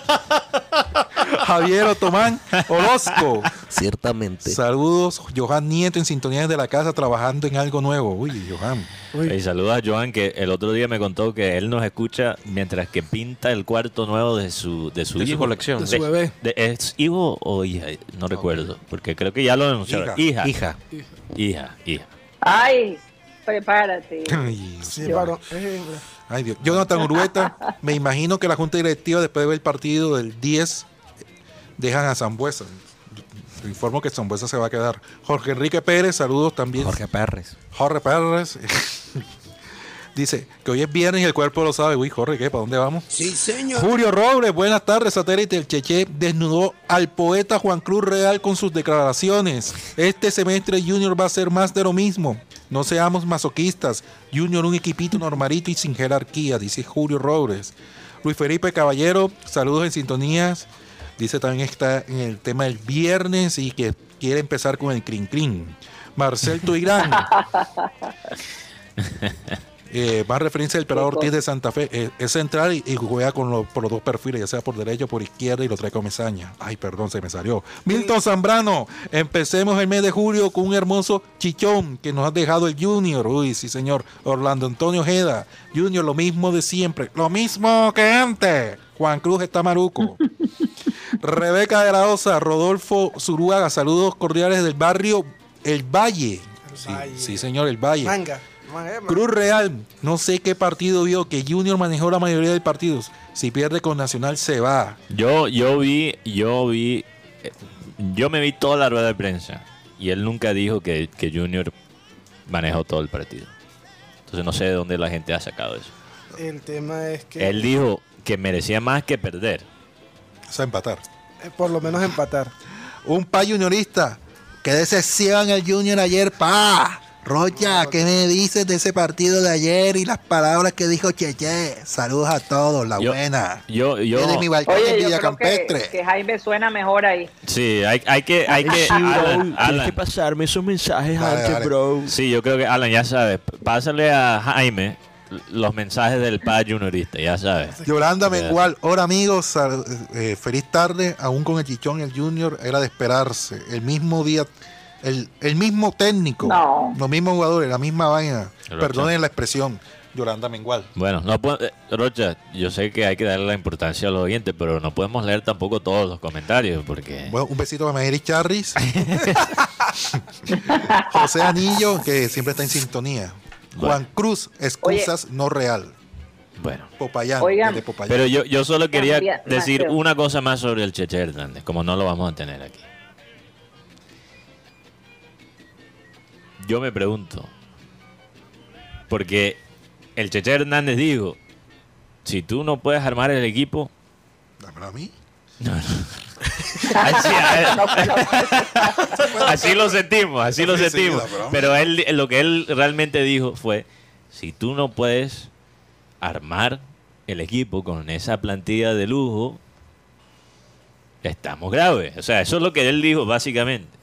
Javier Otomán Orozco. Ciertamente. Saludos, Johan Nieto en sintonía de la casa trabajando en algo nuevo. Uy, Johan. Y saluda a Joan que el otro día me contó que él nos escucha mientras que pinta el cuarto nuevo de su de su De su hijo. colección. De su bebé. de- ¿Es hijo o hija? No recuerdo, porque creo que ya lo denunciaron. Hija. Hija. Hija, hija. Ay, prepárate. Ay, Dios Sí, hembra. Ay, Dios. Jonathan Urueta, me imagino que la junta directiva después de ver el partido del 10 dejan a Zambuesa. Te informo que Zambuesa se va a quedar. Jorge Enrique Pérez, saludos también. Jorge Pérez. Jorge Pérez. Dice que hoy es viernes y el cuerpo lo sabe. Uy, Jorge, ¿qué? ¿Para dónde vamos? Sí, señor. Julio Robles, buenas tardes, satélite. El Cheche desnudó al poeta Juan Cruz Real con sus declaraciones. Este semestre Junior va a ser más de lo mismo. No seamos masoquistas. Junior un equipito normalito y sin jerarquía, dice Julio Robles. Luis Felipe Caballero, saludos en sintonías. Dice también está en el tema del viernes y que quiere empezar con el crin crin. Marcel Tuirán. Eh, más referencia del Pelado Ortiz de Santa Fe. Eh, es central y, y juega con los, por los dos perfiles, ya sea por derecho o por izquierda, y lo trae con mesaña. Ay, perdón, se me salió. Milton Zambrano, empecemos el mes de julio con un hermoso chichón que nos ha dejado el Junior. Uy, sí, señor. Orlando Antonio Ojeda, Junior, lo mismo de siempre. Lo mismo que antes. Juan Cruz está maruco. Rebeca de la Osa, Rodolfo Zuruaga, saludos cordiales del barrio El Valle. Sí, Valle. sí, señor, El Valle. Manga. Cruz Real, no sé qué partido vio que Junior manejó la mayoría de partidos. Si pierde con Nacional se va. Yo, yo vi, yo vi, eh, yo me vi toda la rueda de prensa y él nunca dijo que, que Junior manejó todo el partido. Entonces no sé de dónde la gente ha sacado eso. El tema es que Él dijo que merecía más que perder. O sea, empatar. eh, por lo menos empatar. Un pa juniorista. Qué decepción el Junior ayer, pa. Rocha, ¿qué me dices de ese partido de ayer y las palabras que dijo Cheche? Saludos a todos, la Yo- buena. Yo, yo, Desde mi balcón en Oye, yo Villa creo que, Campestre. que Jaime suena mejor ahí. sí, hay, hay que, hay que, Alan, Tienes que pasarme esos mensajes antes, dale. bro. sí, yo creo que Alan ya sabe, pásale a Jaime los mensajes del pa juniorista, ya sabes. Yolanda Mengual, hola amigos, eh, feliz tarde, aún con el chichón el Junior era de esperarse. El mismo día, el, el mismo técnico, No. los mismos jugadores, la misma vaina. Rocha. Perdonen la expresión, Yolanda Mengual. Bueno, no puedo- eh, Rocha, yo sé que hay que darle la importancia a los oyentes, pero no podemos leer tampoco todos los comentarios porque Bueno, un besito a Mayeri Charris. José Anillo, que siempre está en sintonía. Juan Cruz, excusas no real. bueno. Popayán, Oigan. desde Popayán. Pero yo, yo solo quería decir una cosa más sobre el Cheche Hernández, como no lo vamos a tener aquí. Yo me pregunto, porque el Cheche Hernández dijo, si tú no puedes armar el equipo, Dámelo a mí. así, así lo sentimos, así lo sentimos. Pero él, lo que él realmente dijo fue, si tú no puedes armar el equipo con esa plantilla de lujo, estamos graves. O sea, eso es lo que él dijo básicamente.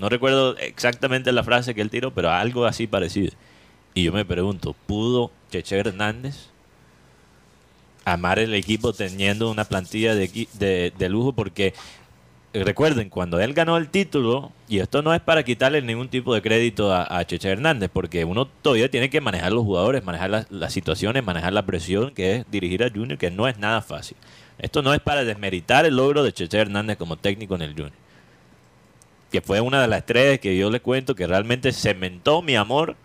No recuerdo exactamente la frase que él tiró, pero algo así parecido. Y yo me pregunto, ¿pudo Cheche Hernández amar el equipo teniendo una plantilla de, de, lujo? Porque eh, recuerden, cuando él ganó el título, y esto no es para quitarle ningún tipo de crédito a, a Cheche Hernández, porque uno todavía tiene que manejar los jugadores, manejar las, las situaciones, manejar la presión que es dirigir a Junior, que no es nada fácil. Esto no es para desmeritar el logro de Cheche Hernández como técnico en el Junior. Que fue una de las tres que yo le cuento que realmente cementó mi amor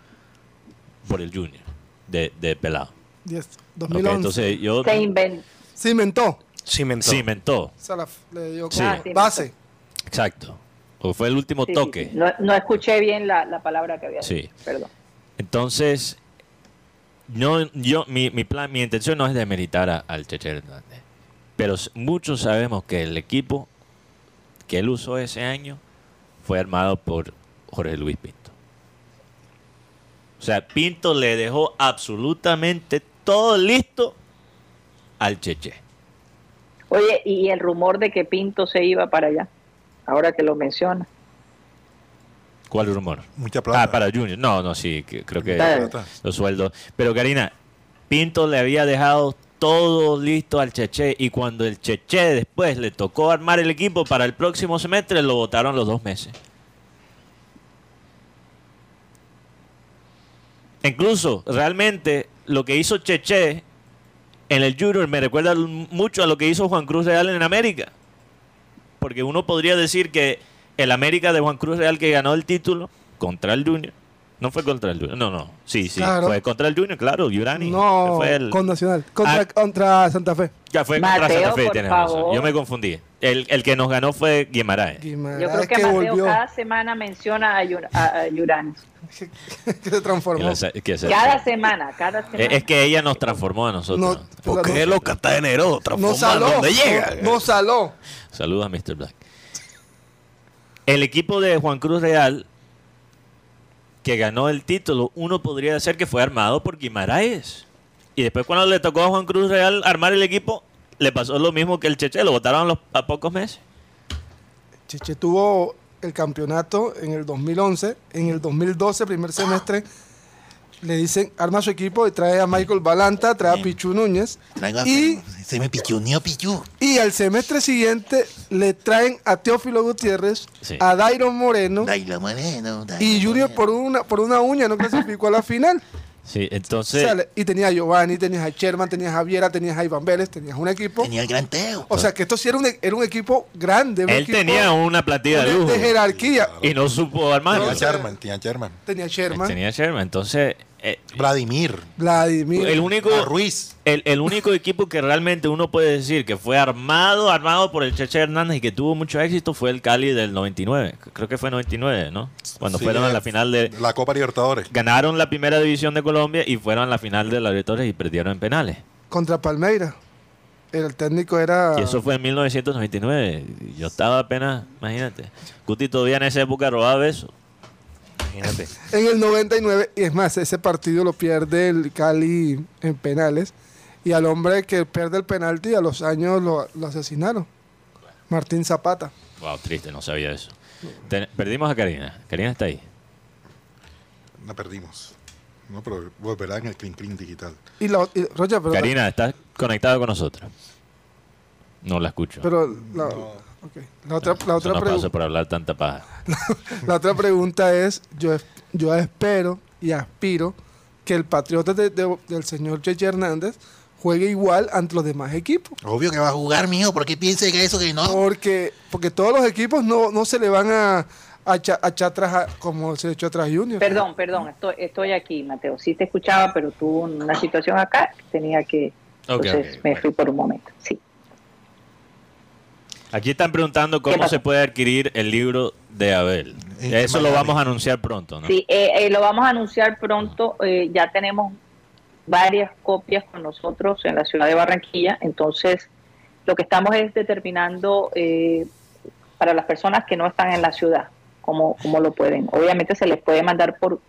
por el Junior de, de pelado. 10, Ok, 2011. entonces yo Se inventó. Se inventó. Cimentó. cimentó. Esa la- le dio Sí. como Ah, sí, base. Exacto. O fue el último Sí, sí, toque. sí. No, no escuché bien la, la palabra que había Sí. dicho. Perdón. Entonces, no, yo, mi, mi plan, mi intención no es demeritar a- al Cheche Hernández. Pero muchos sabemos que el equipo que él usó ese año fue armado por Jorge Luis Pinto. O sea, Pinto le dejó absolutamente todo listo al Cheche. Oye, y el rumor de que Pinto se iba para allá, ahora que lo menciona. ¿Cuál rumor? Mucha plata. Ah, para Junior. No, no, sí, que- creo que los sueldos. Pero Karina, Pinto le había dejado todo listo al Cheche y cuando el Cheche después le tocó armar el equipo para el próximo semestre, lo votaron los dos meses. Incluso, realmente, lo que hizo Cheche en el Junior me recuerda mucho a lo que hizo Juan Cruz Real en América. Porque uno podría decir que el América de Juan Cruz Real que ganó el título contra el Junior. No fue contra el Junior. No, no. Sí, sí. Claro. Fue contra el Junior, claro. Yurani. No, Fue el- con Nacional. Contra, Ah. contra Santa Fe. ya fue contra Santa Fe, tienes razón. Yo me confundí. El, el que nos ganó fue Guimaraes. Guimaraes, Yo creo que, que Mateo volvió. cada semana menciona a, Yur- a- a Yuranes. que se transformó. Se- Cada semana, cada semana. Eh, Es que ella nos transformó a nosotros. No, ¿Por qué los catadeneros no transforman saló. donde llegan? No, no saló. Saludos a Mr. Black. El equipo de Juan Cruz Real, que ganó el título, uno podría decir que fue armado por Guimaraes. Y después cuando le tocó a Juan Cruz Real armar el equipo, le pasó lo mismo que el Cheche, lo votaron los, a pocos meses. Cheche tuvo el campeonato en el 2011. En el 2012, primer semestre, le dicen, arma su equipo y trae a Michael Balanta, trae a Pichu Núñez. Y, Se me pichuneó, pichu. y al semestre siguiente le traen a Teófilo Gutiérrez, Sí. a Dairon Moreno. Dailo Moreno. Y Junior Moreno. por una, por una uña no clasificó a la final. Sí, entonces. y tenías a Giovanni, tenías a Sherman, tenías a Javiera, tenías a Iván Vélez, tenías un equipo. Tenía el gran Teo. O sea que esto sí era un, e, era un equipo grande. Él tenía una platilla de lujo. De jerarquía. Y no supo armar. Tenía Sherman, tenía Sherman. Tenía Sherman. Tenía Sherman. Entonces, eh, Vladimir. Vladimir. El único, Ruiz. El, único equipo que realmente uno puede decir que fue armado, armado por el Cheche Hernández y que tuvo mucho éxito fue el Cali del 99. Creo que fue 99, ¿no? Cuando fueron a la final de... La Copa Libertadores. Ganaron la primera división de Colombia y fueron a la final de la Libertadores y perdieron en penales. Contra Palmeira. El técnico era... Y eso fue en 1999. Yo estaba apenas, imagínate. Guti todavía en esa época robaba besos. En el 99, y es más, ese partido lo pierde el Cali en penales. Y al hombre que pierde el penalti a los años lo, asesinaron. Martín Zapata. Wow, triste, no sabía eso. perdimos a Karina. Karina está ahí. La perdimos. No, pero volverá en el Clean Clean digital. Y la, Karina, ¿estás conectada con nosotros? No la escucho. Pero la, la otra, la otra pregunta. por hablar tanta paja. La, otra pregunta es: yo, yo espero y aspiro que el patriota del señor Cheche Hernández juegue igual ante los demás equipos. Obvio que va a jugar, mijo. ¿Por qué piensa que eso que no? Porque, porque todos los equipos no, no se le van a, a, echar atrás como se echó atrás Junior. Perdón, perdón. Estoy, estoy aquí, Mateo. Sí te escuchaba, pero tuvo una situación acá tenía que. entonces me fui por un momento. Sí. Aquí están preguntando cómo se puede adquirir el libro de Abel. Eso lo vamos a anunciar pronto, ¿no? Sí, eh, eh, lo vamos a anunciar pronto. Eh, ya tenemos varias copias con nosotros en la ciudad de Barranquilla. Entonces, lo que estamos es determinando para las personas que no están en la ciudad, cómo, cómo lo pueden. Obviamente se les puede mandar por,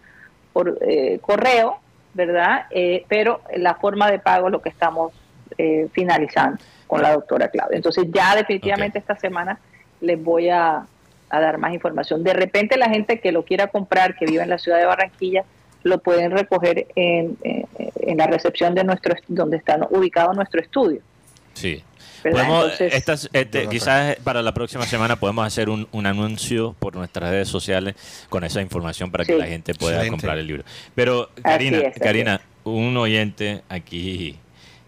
por correo, ¿verdad? pero la forma de pago es lo que estamos finalizando con la doctora Claudia. Entonces ya definitivamente esta semana les voy a, dar más información. De repente la gente que lo quiera comprar, que vive en la ciudad de Barranquilla, lo pueden recoger en, la recepción de nuestro donde está ubicado nuestro estudio. Sí. Podemos, este, quizás para la próxima semana podemos hacer un, anuncio por nuestras redes sociales con esa información para que la gente pueda comprar el libro. Pero Karina, Karina, un oyente aquí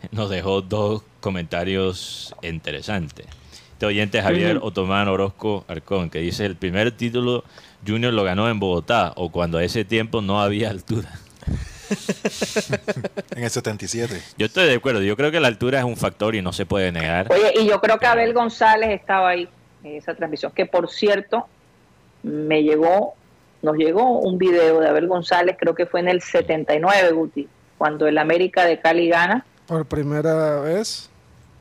nos dejó dos comentarios interesantes. Este oyente Javier Otomán Orozco Arcón, que dice, el primer título Junior lo ganó en Bogotá, o cuando a ese tiempo no había altura. en el 77. Yo estoy de acuerdo, yo creo que la altura es un factor y no se puede negar. Oye, y yo creo que Abel González estaba ahí en esa transmisión, que por cierto, me llegó, nos llegó un video de Abel González, creo que fue en el 79, Guti, cuando el América de Cali gana por primera vez.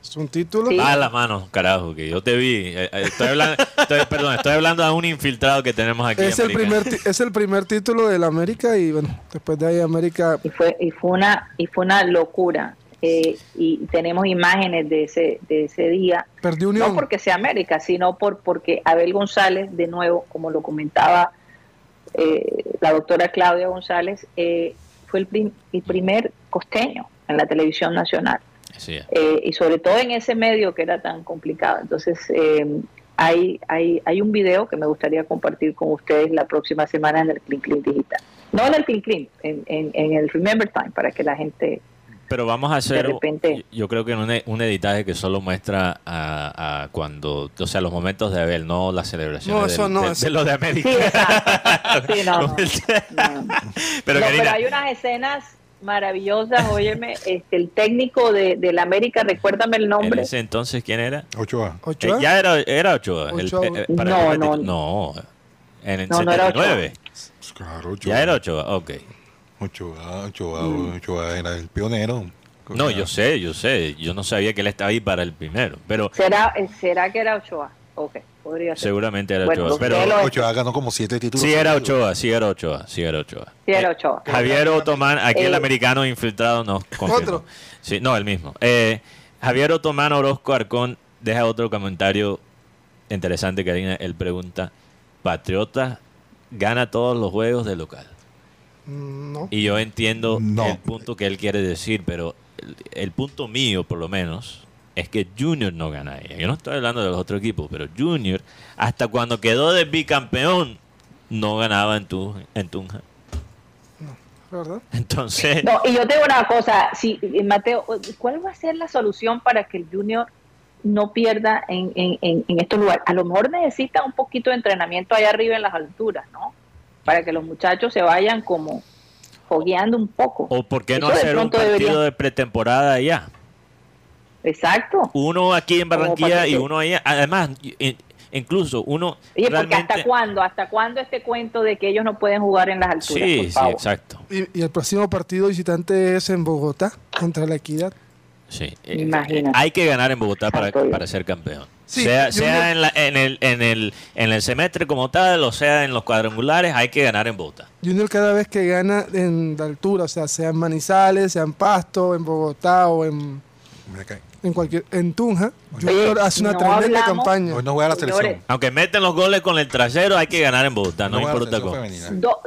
Es un título. Ah, la mano, carajo, que yo te vi. Eh, eh, estoy hablando, perdón, estoy hablando de un infiltrado que tenemos aquí. Es, el primer, es el primer título del América y bueno, después de ahí América. Y fue, y fue, una, y fue una locura. Eh, y tenemos imágenes de ese, de ese día. Perdió No porque sea América, sino por porque Abel González, de nuevo, como lo comentaba la doctora Claudia González, fue el, el primer costeño en la televisión nacional. Eh, y sobre todo en ese medio que era tan complicado. Entonces, eh, hay, hay, hay un video que me gustaría compartir con ustedes la próxima semana en el Clean Clean Digital. No en el Clean Clean, en, en, el Remember Time, para que la gente... Pero vamos a hacer, yo creo que un, un editaje que solo muestra a, cuando, o sea, los momentos de Abel, no la celebración de, lo de América. Sí, no, pero hay unas escenas maravillosas. Óyeme, este, el técnico de, del América, recuérdame el nombre. ¿En ese entonces quién era? Ochoa. Eh, ya era, era Ochoa. Eh, no, no, no. En el 79. Pues claro, Ochoa. Ya era Ochoa, ok. Ochoa, Ochoa, mm. Ochoa era el pionero. No, yo sé, yo sé. Yo no sabía que él estaba ahí para el primero. Pero ¿Será, ¿será que era Ochoa? Ok. Seguramente era Ochoa. Pero Ochoa ganó como siete títulos. Sí era Ochoa, sí era Ochoa, sí era Ochoa. Sí era Ochoa. Javier Otomán, aquí el, americano infiltrado nos confirma. Sí, no, el mismo. Eh, Javier Otomán Orozco Arcón deja otro comentario interesante, Karina. Él pregunta, ¿Patriota gana todos los juegos de local? Mm, no. Y yo entiendo el punto que él quiere decir, pero el punto mío, por lo menos, es que Junior no gana ahí. Yo no estoy hablando de los otros equipos, pero Junior, hasta cuando quedó de bicampeón, no ganaba en, tu, en Tunja. ¿verdad? Entonces... No, y yo tengo una cosa, si, Mateo, ¿cuál va a ser la solución para que el Junior no pierda en, en, en, estos lugares? A lo mejor necesita un poquito de entrenamiento allá arriba en las alturas, ¿no? Para que los muchachos se vayan como fogueando un poco. ¿O por qué no hacer un partido de pretemporada allá? Exacto. Uno aquí en Barranquilla y uno allá. Además, incluso uno Oye, porque hasta cuándo hasta cuándo este cuento de que ellos no pueden jugar en las alturas sí sí exacto. Y, el próximo partido visitante es en Bogotá contra la Equidad. Sí eh, hay que ganar en Bogotá para, para ser campeón. Sea, sea en, en, el, en, el, en el semestre como tal o sea en los cuadrangulares hay que ganar en Bogotá. Junior cada vez que gana en la altura o sea sea en Manizales sea en Pasto en Bogotá o en en cualquier en Tunja, Junior hace una tremenda campaña. Hoy no voy a la selección. Aunque meten los goles con el trasero, hay que ganar en Bogotá, no, importa cómo.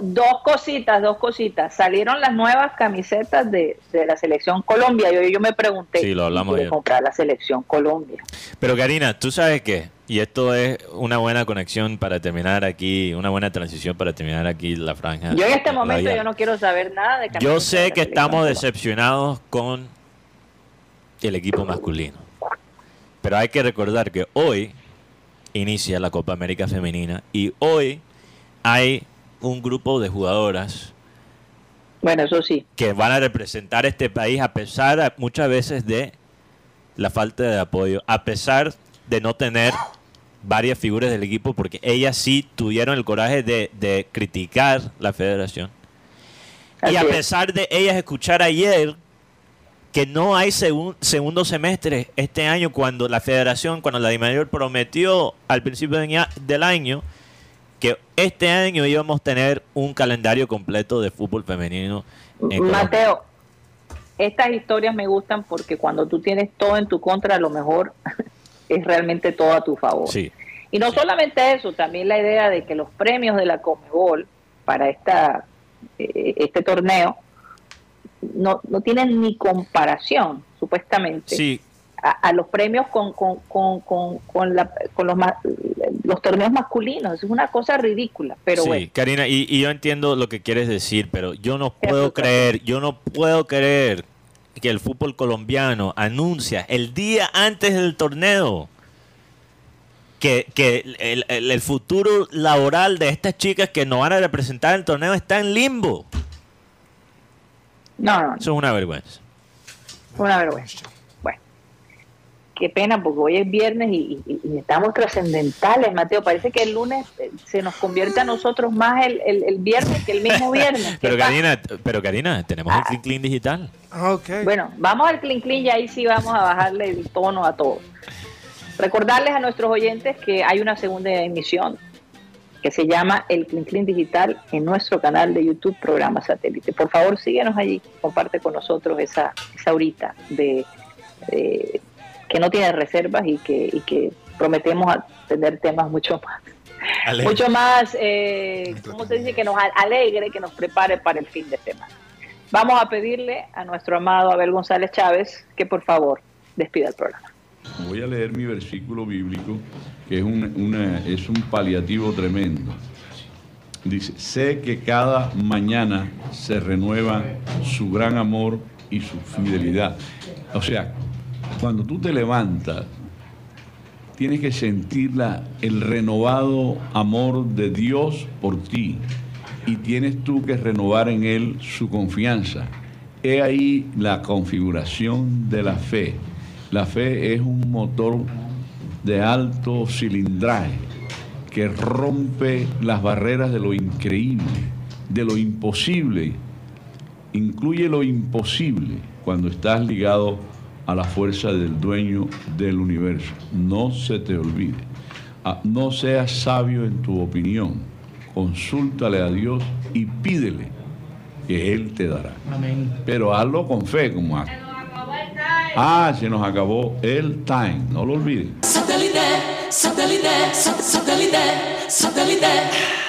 dos cositas, dos cositas. Salieron las nuevas camisetas de, la selección Colombia. Yo, yo me pregunté sí, lo hablamos de comprar la selección Colombia. Pero Karina, tú sabes qué, y esto es una buena conexión para terminar aquí, una buena transición para terminar aquí la franja. Yo en este momento yo no quiero saber nada de Yo sé que estamos decepcionados con el equipo masculino. Pero hay que recordar que hoy inicia la Copa América Femenina y hoy hay un grupo de jugadoras. Bueno, eso sí. Que van a representar este país a pesar muchas veces de la falta de apoyo, a pesar de no tener varias figuras del equipo, porque ellas sí tuvieron el coraje de, criticar la federación. y a pesar de ellas escuchar ayer que no hay segundo semestre este año cuando la federación, cuando la DIMAYOR prometió al principio del año que este año íbamos a tener un calendario completo de fútbol femenino. Mateo, estas historias me gustan porque cuando tú tienes todo en tu contra, a lo mejor es realmente todo a tu favor. Sí. Y no solamente eso, también la idea de que los premios de la Comebol para esta, eh, este torneo no, no tienen ni comparación, supuestamente, a, los premios con, con, con, con, con, la, con los, los torneos masculinos. Es una cosa ridícula, pero sí, Karina, y, yo entiendo lo que quieres decir, pero yo no puedo creer, yo no puedo creer que el fútbol colombiano anuncia el día antes del torneo que, que el, el, futuro laboral de estas chicas que no van a representar el torneo está en limbo. No, no. Eso es una vergüenza. Una vergüenza. Bueno, qué pena porque hoy es viernes y, estamos trascendentales, Mateo. Parece que el lunes eh, se nos convierte a nosotros más el, el, viernes que el mismo viernes. pero, Karina, pero Karina, tenemos el ah. Clean Clean digital. Ah, okay. Bueno, vamos al Clean Clean y ahí sí vamos a bajarle el tono a todo. Recordarles a nuestros oyentes que hay una segunda emisión que se llama El Clean Clean Digital en nuestro canal de YouTube Programa Satélite. Por favor, síguenos allí, comparte con nosotros esa, esa horita de, que no tiene reservas y que, y que prometemos tener temas mucho más. Mucho más, eh, ¿cómo se dice? Que nos alegre, que nos prepare para el fin de semana. Vamos a pedirle a nuestro amado Abel González Chávez que por favor despida el programa. Voy a leer mi versículo bíblico, que es un, es un paliativo tremendo. Dice, sé que cada mañana se renueva su gran amor y su fidelidad. O sea, cuando tú te levantas, tienes que sentir el renovado amor de Dios por ti y tienes tú que renovar en Él su confianza. He ahí la configuración de la fe la fe es un motor de alto cilindraje que rompe las barreras de lo increíble, de lo imposible. Incluye lo imposible cuando estás ligado a la fuerza del dueño del universo. No se te olvide. Ah, no seas sabio en tu opinión. Consúltale a Dios y pídele que Él te dará. Pero hazlo con fe, como acto. Ah, se nos acabó el time, no lo olviden. Satélite, satélite, satélite, satélite.